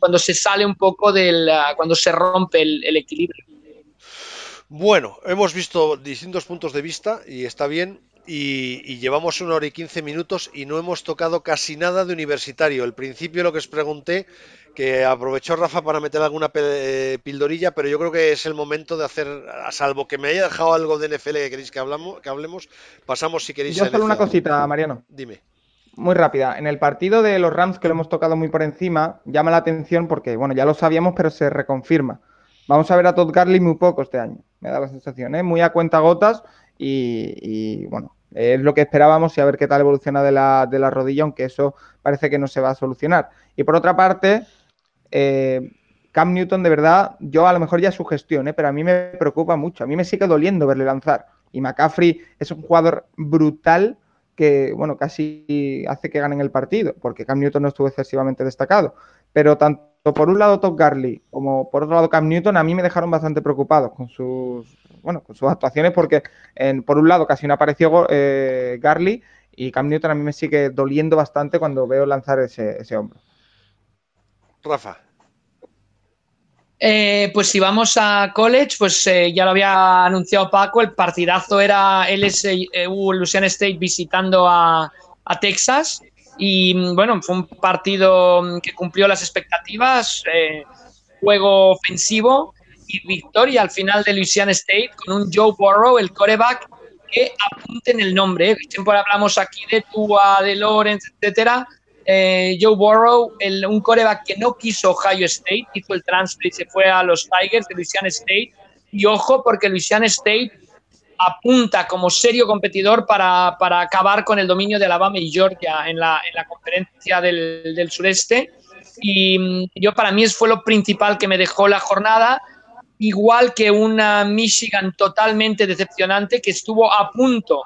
cuando se sale un poco del, cuando se rompe el, equilibrio. Bueno, hemos visto distintos puntos de vista y está bien. Y, llevamos una hora y quince minutos y no hemos tocado casi nada de universitario. El principio lo que os pregunté, que aprovechó Rafa para meter alguna pildorilla, pero yo creo que es el momento de hacer, a salvo que me haya dejado algo de NFL que queréis que, hablamos, que hablemos, pasamos si queréis. Yo solo una cosita, Mariano. Dime. Muy rápida. En el partido de los Rams que lo hemos tocado muy por encima, llama la atención porque, bueno, ya lo sabíamos, pero se reconfirma. Vamos a ver a Todd Garley muy poco este año, me da la sensación, ¿eh? muy a cuenta gotas y, bueno, es lo que esperábamos y a ver qué tal evoluciona de la, de la, rodilla, aunque eso parece que no se va a solucionar. Y por otra parte, eh, Cam Newton, de verdad, yo a lo mejor ya su gestión, ¿eh? pero a mí me preocupa mucho, a mí me sigue doliendo verle lanzar. Y McCaffrey es un jugador brutal que, bueno, casi hace que ganen el partido, porque Cam Newton no estuvo excesivamente destacado. Pero tanto por un lado Top Garley como por otro lado Cam Newton a mí me dejaron bastante preocupados con sus, bueno, con sus actuaciones, porque en, por un lado casi no apareció eh, Garley y Cam Newton a mí me sigue doliendo bastante cuando veo lanzar ese, ese hombro. Rafa. Eh, pues si vamos a college, pues eh, ya lo había anunciado Paco, el partidazo era LSU Louisiana State visitando a, Texas y bueno, fue un partido que cumplió las expectativas, eh, juego ofensivo y victoria al final de Louisiana State con un Joe Burrow, el coreback, que apunten el nombre. Siempre hablamos aquí de Tua, de Lawrence, etcétera eh, Joe Burrow, un coreback que no quiso Ohio State, hizo el transfer y se fue a los Tigers de Louisiana State. Y ojo, porque Louisiana State apunta como serio competidor para, acabar con el dominio de Alabama y Georgia en la, conferencia del, sureste. Y mm, yo para mí fue lo principal que me dejó la jornada, igual que una Michigan totalmente decepcionante que estuvo a punto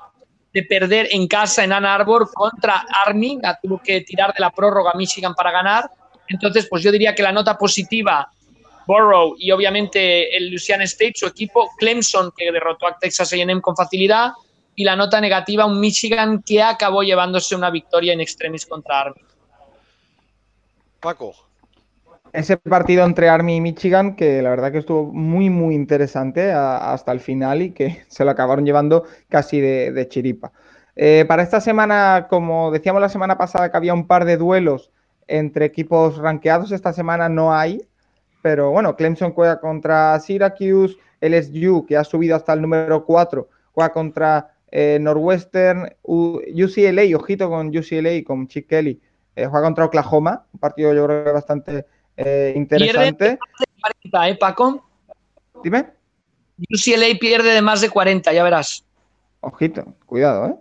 de perder en casa en Ann Arbor contra Army, tuvo que tirar de la prórroga Michigan para ganar. Entonces, pues yo diría que la nota positiva, Borough y obviamente el Louisiana State, su equipo, Clemson, que derrotó a Texas AM con facilidad, y la nota negativa, un Michigan que acabó llevándose una victoria en extremis contra Army. Paco ese partido entre Army y Michigan, que la verdad que estuvo muy, muy interesante hasta el final y que se lo acabaron llevando casi de, chiripa. Eh, para esta semana, como decíamos la semana pasada que había un par de duelos entre equipos rankeados, esta semana no hay, pero bueno, Clemson juega contra Syracuse, LSU, que ha subido hasta el número 4, juega contra eh, Northwestern, UCLA, ojito con UCLA, con Chick Kelly, eh, juega contra Oklahoma, un partido yo creo que bastante eh, interesante. Pierde de más de 40, ¿eh, Paco? Dime. UCLA pierde de más de 40, ya verás. Ojito, cuidado, ¿eh?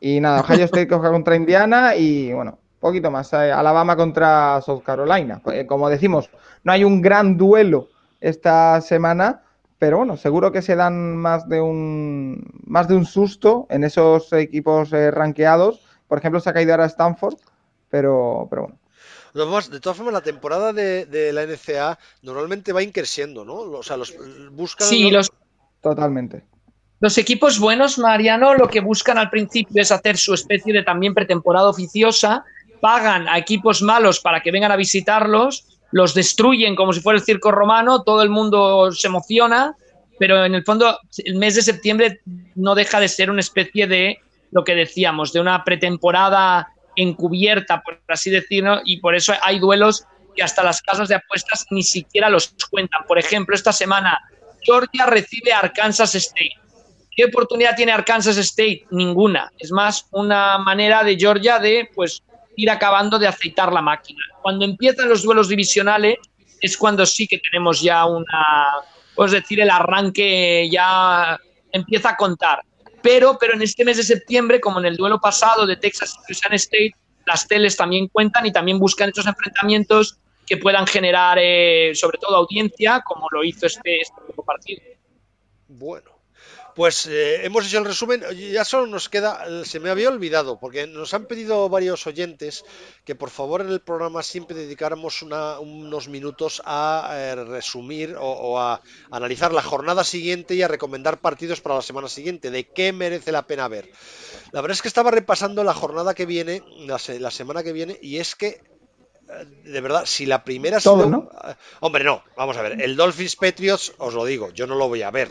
Y nada, Ohio State contra Indiana y bueno, poquito más. Eh, Alabama contra South Carolina. Eh, como decimos, no hay un gran duelo esta semana, pero bueno, seguro que se dan más de un más de un susto en esos equipos ranqueados. Por ejemplo, se ha caído ahora Stanford, pero, pero bueno de todas formas, la temporada de, la NCA normalmente va increciendo, ¿no? O sea, los buscan. Sí, los, Totalmente. Los equipos buenos, Mariano, lo que buscan al principio es hacer su especie de también pretemporada oficiosa, pagan a equipos malos para que vengan a visitarlos, los destruyen como si fuera el circo romano, todo el mundo se emociona, pero en el fondo el mes de septiembre no deja de ser una especie de lo que decíamos, de una pretemporada encubierta, por así decirlo, y por eso hay duelos que hasta las casas de apuestas ni siquiera los cuentan. Por ejemplo, esta semana Georgia recibe a Arkansas State. ¿Qué oportunidad tiene Arkansas State? Ninguna. Es más una manera de Georgia de pues ir acabando de aceitar la máquina. Cuando empiezan los duelos divisionales es cuando sí que tenemos ya una, pues decir, el arranque ya empieza a contar. Pero, pero en este mes de septiembre, como en el duelo pasado de Texas y Louisiana State, las teles también cuentan y también buscan estos enfrentamientos que puedan generar, eh, sobre todo, audiencia, como lo hizo este, este partido. Bueno, pues eh, hemos hecho el resumen, ya solo nos queda, se me había olvidado, porque nos han pedido varios oyentes que por favor en el programa siempre dedicáramos unos minutos a eh, resumir o, a analizar la jornada siguiente y a recomendar partidos para la semana siguiente, de qué merece la pena ver. La verdad es que estaba repasando la jornada que viene, la, semana que viene, y es que eh, de verdad, si la primera... Todo, Hombre, no, vamos a ver, el Dolphins Patriots, os lo digo, yo no lo voy a ver,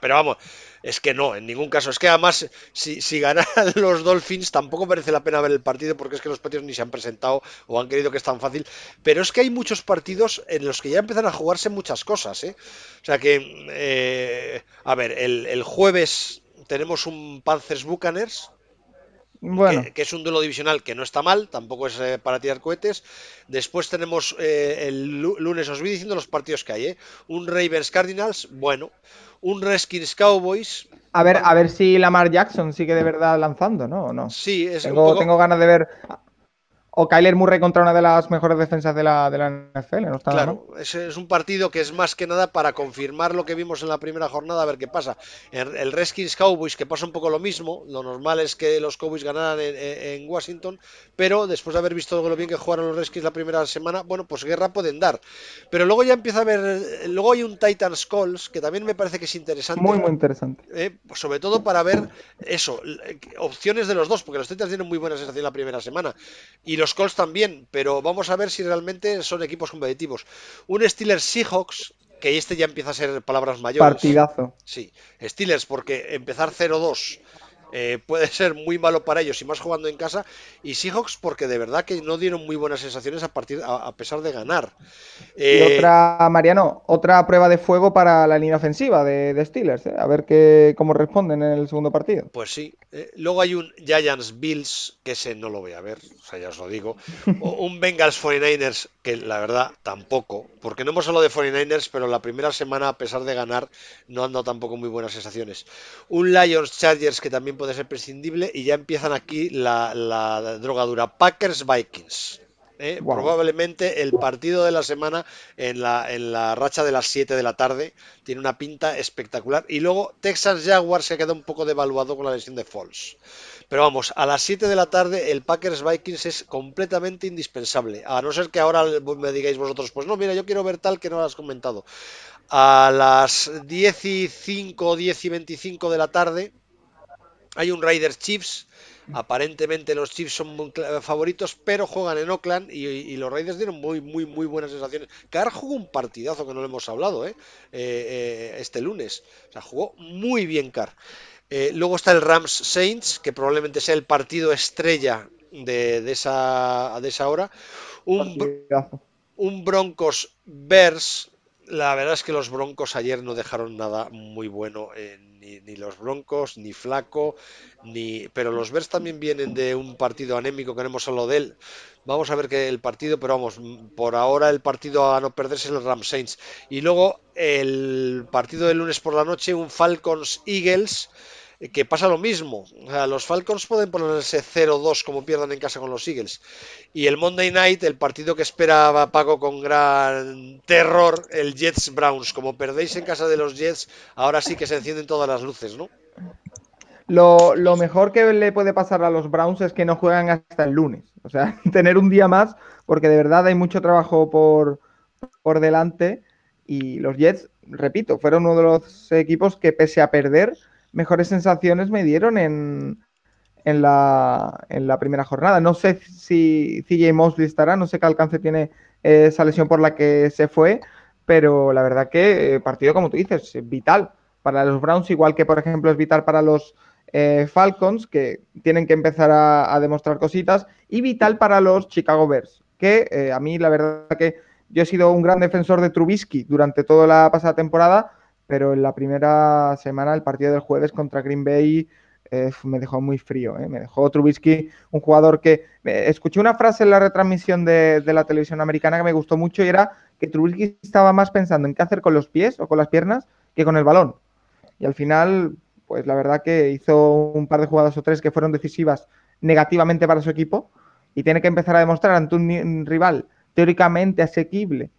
pero vamos, es que no, en ningún caso. Es que además, si, si ganan los Dolphins, tampoco merece la pena ver el partido porque es que los partidos ni se han presentado o han querido que es tan fácil. Pero es que hay muchos partidos en los que ya empiezan a jugarse muchas cosas. ¿eh? O sea que, eh, a ver, el, jueves tenemos un Panthers Buccaneers. Bueno. Que, es un duelo divisional que no está mal, tampoco es eh, para tirar cohetes. Después tenemos el lunes, os voy diciendo los partidos que hay, Un Ravens Cardinals, bueno un Redskins Cowboys. A ver, a ver si Lamar Jackson sigue de verdad lanzando, ¿no? no? Sí, es tengo, un poco... tengo ganas de ver o Kyler Murray contra una de las mejores defensas de la, de la NFL. ¿no está, claro, es un partido que es más que nada para confirmar lo que vimos en la primera jornada, a ver qué pasa. El, Redskins Cowboys, que pasa un poco lo mismo, lo normal es que los Cowboys ganaran en, Washington, pero después de haber visto lo bien que jugaron los Redskins la primera semana, bueno, pues guerra pueden dar. Pero luego ya empieza a haber, luego hay un Titans Calls, que también me parece que es interesante. Muy, muy interesante. Eh, sobre todo para ver eso, opciones de los dos, porque los Titans tienen muy buena sensación la primera semana. Y los Colts también, pero vamos a ver si realmente son equipos competitivos. Un Steelers Seahawks, que este ya empieza a ser palabras mayores. Partidazo. Sí, Steelers, porque empezar 0-2 eh, puede ser muy malo para ellos y más jugando en casa. Y Seahawks porque de verdad que no dieron muy buenas sensaciones a, partir, a, pesar de ganar. y eh, otra, Mariano, otra prueba de fuego para la línea ofensiva de, Steelers. Eh, a ver qué, cómo responden en el segundo partido. Pues sí. luego hay un Giants Bills, que ese no lo voy a ver, o sea, ya os lo digo. un Bengals 49ers, que la verdad tampoco, porque no hemos hablado de 49ers, pero la primera semana, a pesar de ganar, no han dado tampoco muy buenas sensaciones. Un Lions Chargers, que también puede ser prescindible y ya empiezan aquí la, la drogadura. Packers Vikings. ¿eh? Probablemente el partido de la semana en la, en la racha de las 7 de la tarde. Tiene una pinta espectacular. Y luego Texas Jaguars se queda un poco devaluado con la lesión de Falls. Pero vamos, a las 7 de la tarde el Packers Vikings es completamente indispensable. A no ser que ahora me digáis vosotros, pues no, mira, yo quiero ver tal que no lo has comentado. A las 10 y 5, 10 y 25 de la tarde hay un Raiders Chiefs. Aparentemente los Chiefs son favoritos, pero juegan en Oakland y, los Raiders dieron muy, muy, muy buenas sensaciones. Carr jugó un partidazo que no lo hemos hablado ¿eh? Eh, eh, este lunes. O sea, jugó muy bien Carr. luego está el Rams Saints, que probablemente sea el partido estrella de, esa, de esa hora. Un, un Broncos Bears la verdad es que los Broncos ayer no dejaron nada muy bueno, eh, ni, los Broncos, ni Flaco, ni. Pero los Bears también vienen de un partido anémico que no hemos hablado de él. Vamos a ver que el partido, pero vamos, por ahora el partido a no perderse es el Ram Saints. Y luego el partido del lunes por la noche, un Falcons Eagles que pasa lo mismo. los Falcons pueden ponerse 0-2 como pierdan en casa con los Eagles. Y el Monday Night, el partido que esperaba Paco con gran terror, el Jets Browns. Como perdéis en casa de los Jets, ahora sí que se encienden todas las luces, ¿no? Lo, lo mejor que le puede pasar a los Browns es que no juegan hasta el lunes. O sea, tener un día más, porque de verdad hay mucho trabajo por, por delante Y los Jets, repito, fueron uno de los equipos que pese a perder, mejores sensaciones me dieron en, en, la, en la primera jornada. No sé si CJ Mosley estará, no sé qué alcance tiene esa lesión por la que se fue, pero la verdad que eh, partido, como tú dices, vital para los Browns, igual que por ejemplo es vital para los eh, Falcons, que tienen que empezar a, demostrar cositas, y vital para los Chicago Bears, que eh, a mí la verdad que yo he sido un gran defensor de Trubisky durante toda la pasada temporada, pero en la primera semana, el partido del jueves contra Green Bay, me dejó muy frío. Me dejó Trubisky, un jugador que... escuché una frase en la retransmisión de, de, la televisión americana que me gustó mucho y era que Trubisky estaba más pensando en qué hacer con los pies o con las piernas que con el balón. Y al final, pues la verdad que hizo un par de jugadas o tres que fueron decisivas negativamente para su equipo y tiene que empezar a demostrar ante un rival teóricamente asequible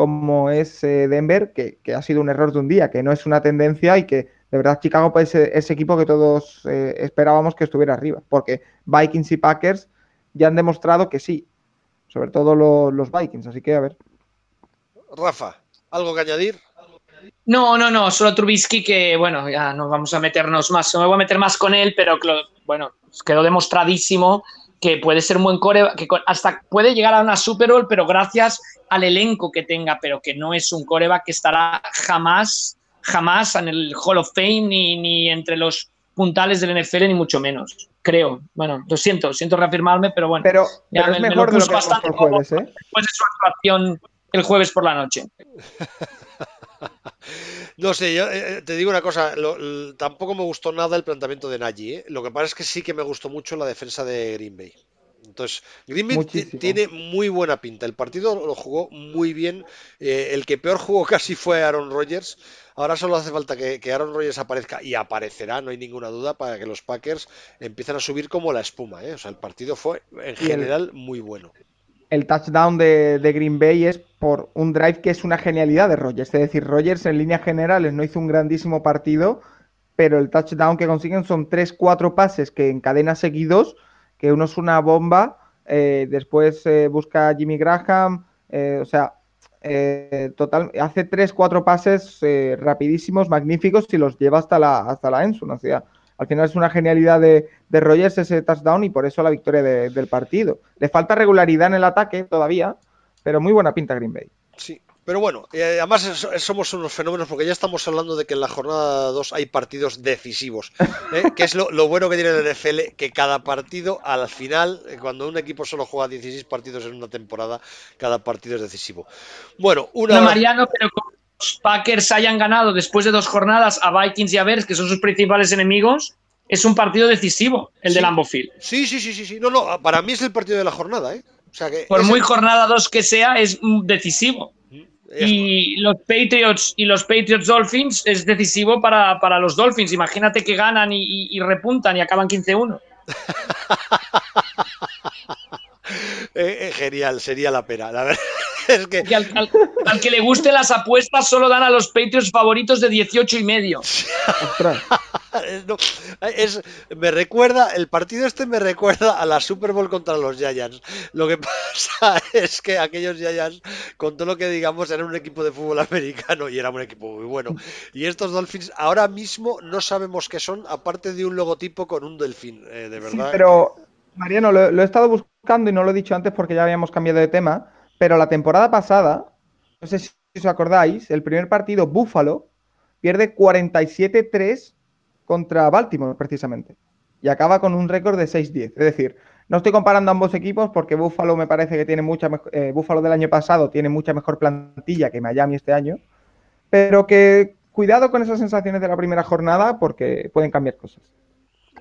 como es eh, Denver, que, ha sido un error de un día, que no es una tendencia y que de verdad Chicago es ese equipo que todos eh, esperábamos que estuviera arriba, porque Vikings y Packers ya han demostrado que sí, sobre todo los Vikings, así que a ver. Rafa, ¿algo que añadir? No, no, no, solo Trubisky que, bueno, ya no vamos a meternos más, no me voy a meter más con él, pero bueno, quedó demostradísimo que puede ser un buen core, que hasta puede llegar a una Super Bowl, pero gracias al elenco que tenga, pero que no es un coreback que estará jamás, jamás en el Hall of Fame ni, ni entre los puntales del NFL, ni mucho menos. Creo. Bueno, lo siento, siento reafirmarme, pero bueno. Pero, es mejor de lo que bastante el jueves, ¿eh? Después de su actuación el jueves por la noche. No sé, yo eh, eh, te digo una cosa, tampoco me gustó nada el planteamiento de Nagy, ¿eh? lo que pasa es que sí que me gustó mucho la defensa de Green Bay. Entonces, Green Bay tiene muy buena pinta. El partido lo jugó muy bien. el que peor jugó casi fue Aaron Rodgers. Ahora solo hace falta que, que, Aaron Rodgers aparezca y aparecerá, no hay ninguna duda, para que los Packers empiecen a subir como la espuma. O sea, el partido fue en general muy bueno el touchdown de, Green Bay es por un drive que es una genialidad de Rogers. Es decir, Rogers en líneas generales no hizo un grandísimo partido, pero el touchdown que consiguen son 3-4 pases que encadena seguidos, que uno es una bomba, eh, después eh, busca a Jimmy Graham, eh, o sea, total, hace 3-4 pases rapidísimos, magníficos y los lleva hasta la, hasta la O sea, al final es una genialidad de, de Rogers ese touchdown y por eso la victoria del partido. Le falta regularidad en el ataque todavía, pero muy buena pinta Green Bay. Sí, pero bueno, eh, además somos unos fenómenos porque ya estamos hablando de que en la jornada 2 hay partidos decisivos, ¿eh? que es lo, bueno que tiene el NFL, que cada partido al final, eh, cuando un equipo solo juega 16 partidos en una temporada, cada partido es decisivo. Bueno, una... No, Mariano, pero Packers hayan ganado después de dos jornadas a Vikings y a Bears, que son sus principales enemigos, es un partido decisivo el de Lambeau Field. Sí, sí, sí, sí, sí. No, no, para mí es el partido de la jornada, ¿eh? O sea que Por muy jornada 2 que sea, es decisivo. Y los Patriots y los Patriots Dolphins es decisivo para, los Dolphins. Imagínate que ganan y, y repuntan y acaban 15-1. Eh, eh, genial, sería la pena. La verdad es que... al, que le gusten las apuestas solo dan a los Patriots favoritos de 18 y medio. es, me recuerda, el partido este me recuerda a la Super Bowl contra los Giants. Lo que pasa es que aquellos Giants, con todo lo que digamos, eran un equipo de fútbol americano y era un equipo muy bueno. Y estos Dolphins ahora mismo no sabemos qué son, aparte de un logotipo con un delfín, eh, de verdad. pero Mariano, lo, he estado buscando y no lo he dicho antes porque ya habíamos cambiado de tema, pero la temporada pasada, no sé si os acordáis, el primer partido, Buffalo, pierde 47-3 contra Baltimore, precisamente. Y acaba con un récord de 6-10. Es decir, no estoy comparando ambos equipos porque Buffalo me parece que tiene mucha mejor. Eh, del año pasado tiene mucha mejor plantilla que Miami este año. Pero que cuidado con esas sensaciones de la primera jornada porque pueden cambiar cosas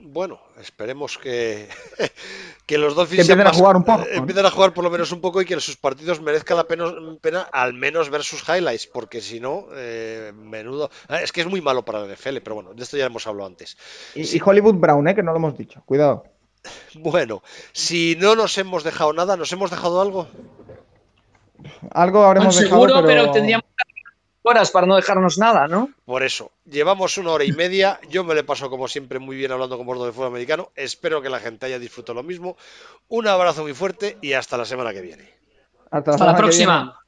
bueno, esperemos que, que los Dolphins empiecen a jugar un poco. Empiecen a jugar por lo menos un poco y que sus partidos merezca la pena, al menos ver sus highlights, porque si no, eh, menudo. Ah, es que es muy malo para el NFL, pero bueno, de esto ya hemos hablado antes. Y, Hollywood Brown, ¿eh? que no lo hemos dicho. Cuidado. Bueno, si no nos hemos dejado nada, ¿nos hemos dejado algo? Algo habremos dejado. Seguro, pero tendríamos horas para no dejarnos nada, ¿no? Por eso, llevamos una hora y media. Yo me le paso, como siempre, muy bien hablando con bordo de fútbol americano. Espero que la gente haya disfrutado lo mismo. Un abrazo muy fuerte y hasta la semana que viene. Hasta la, próxima.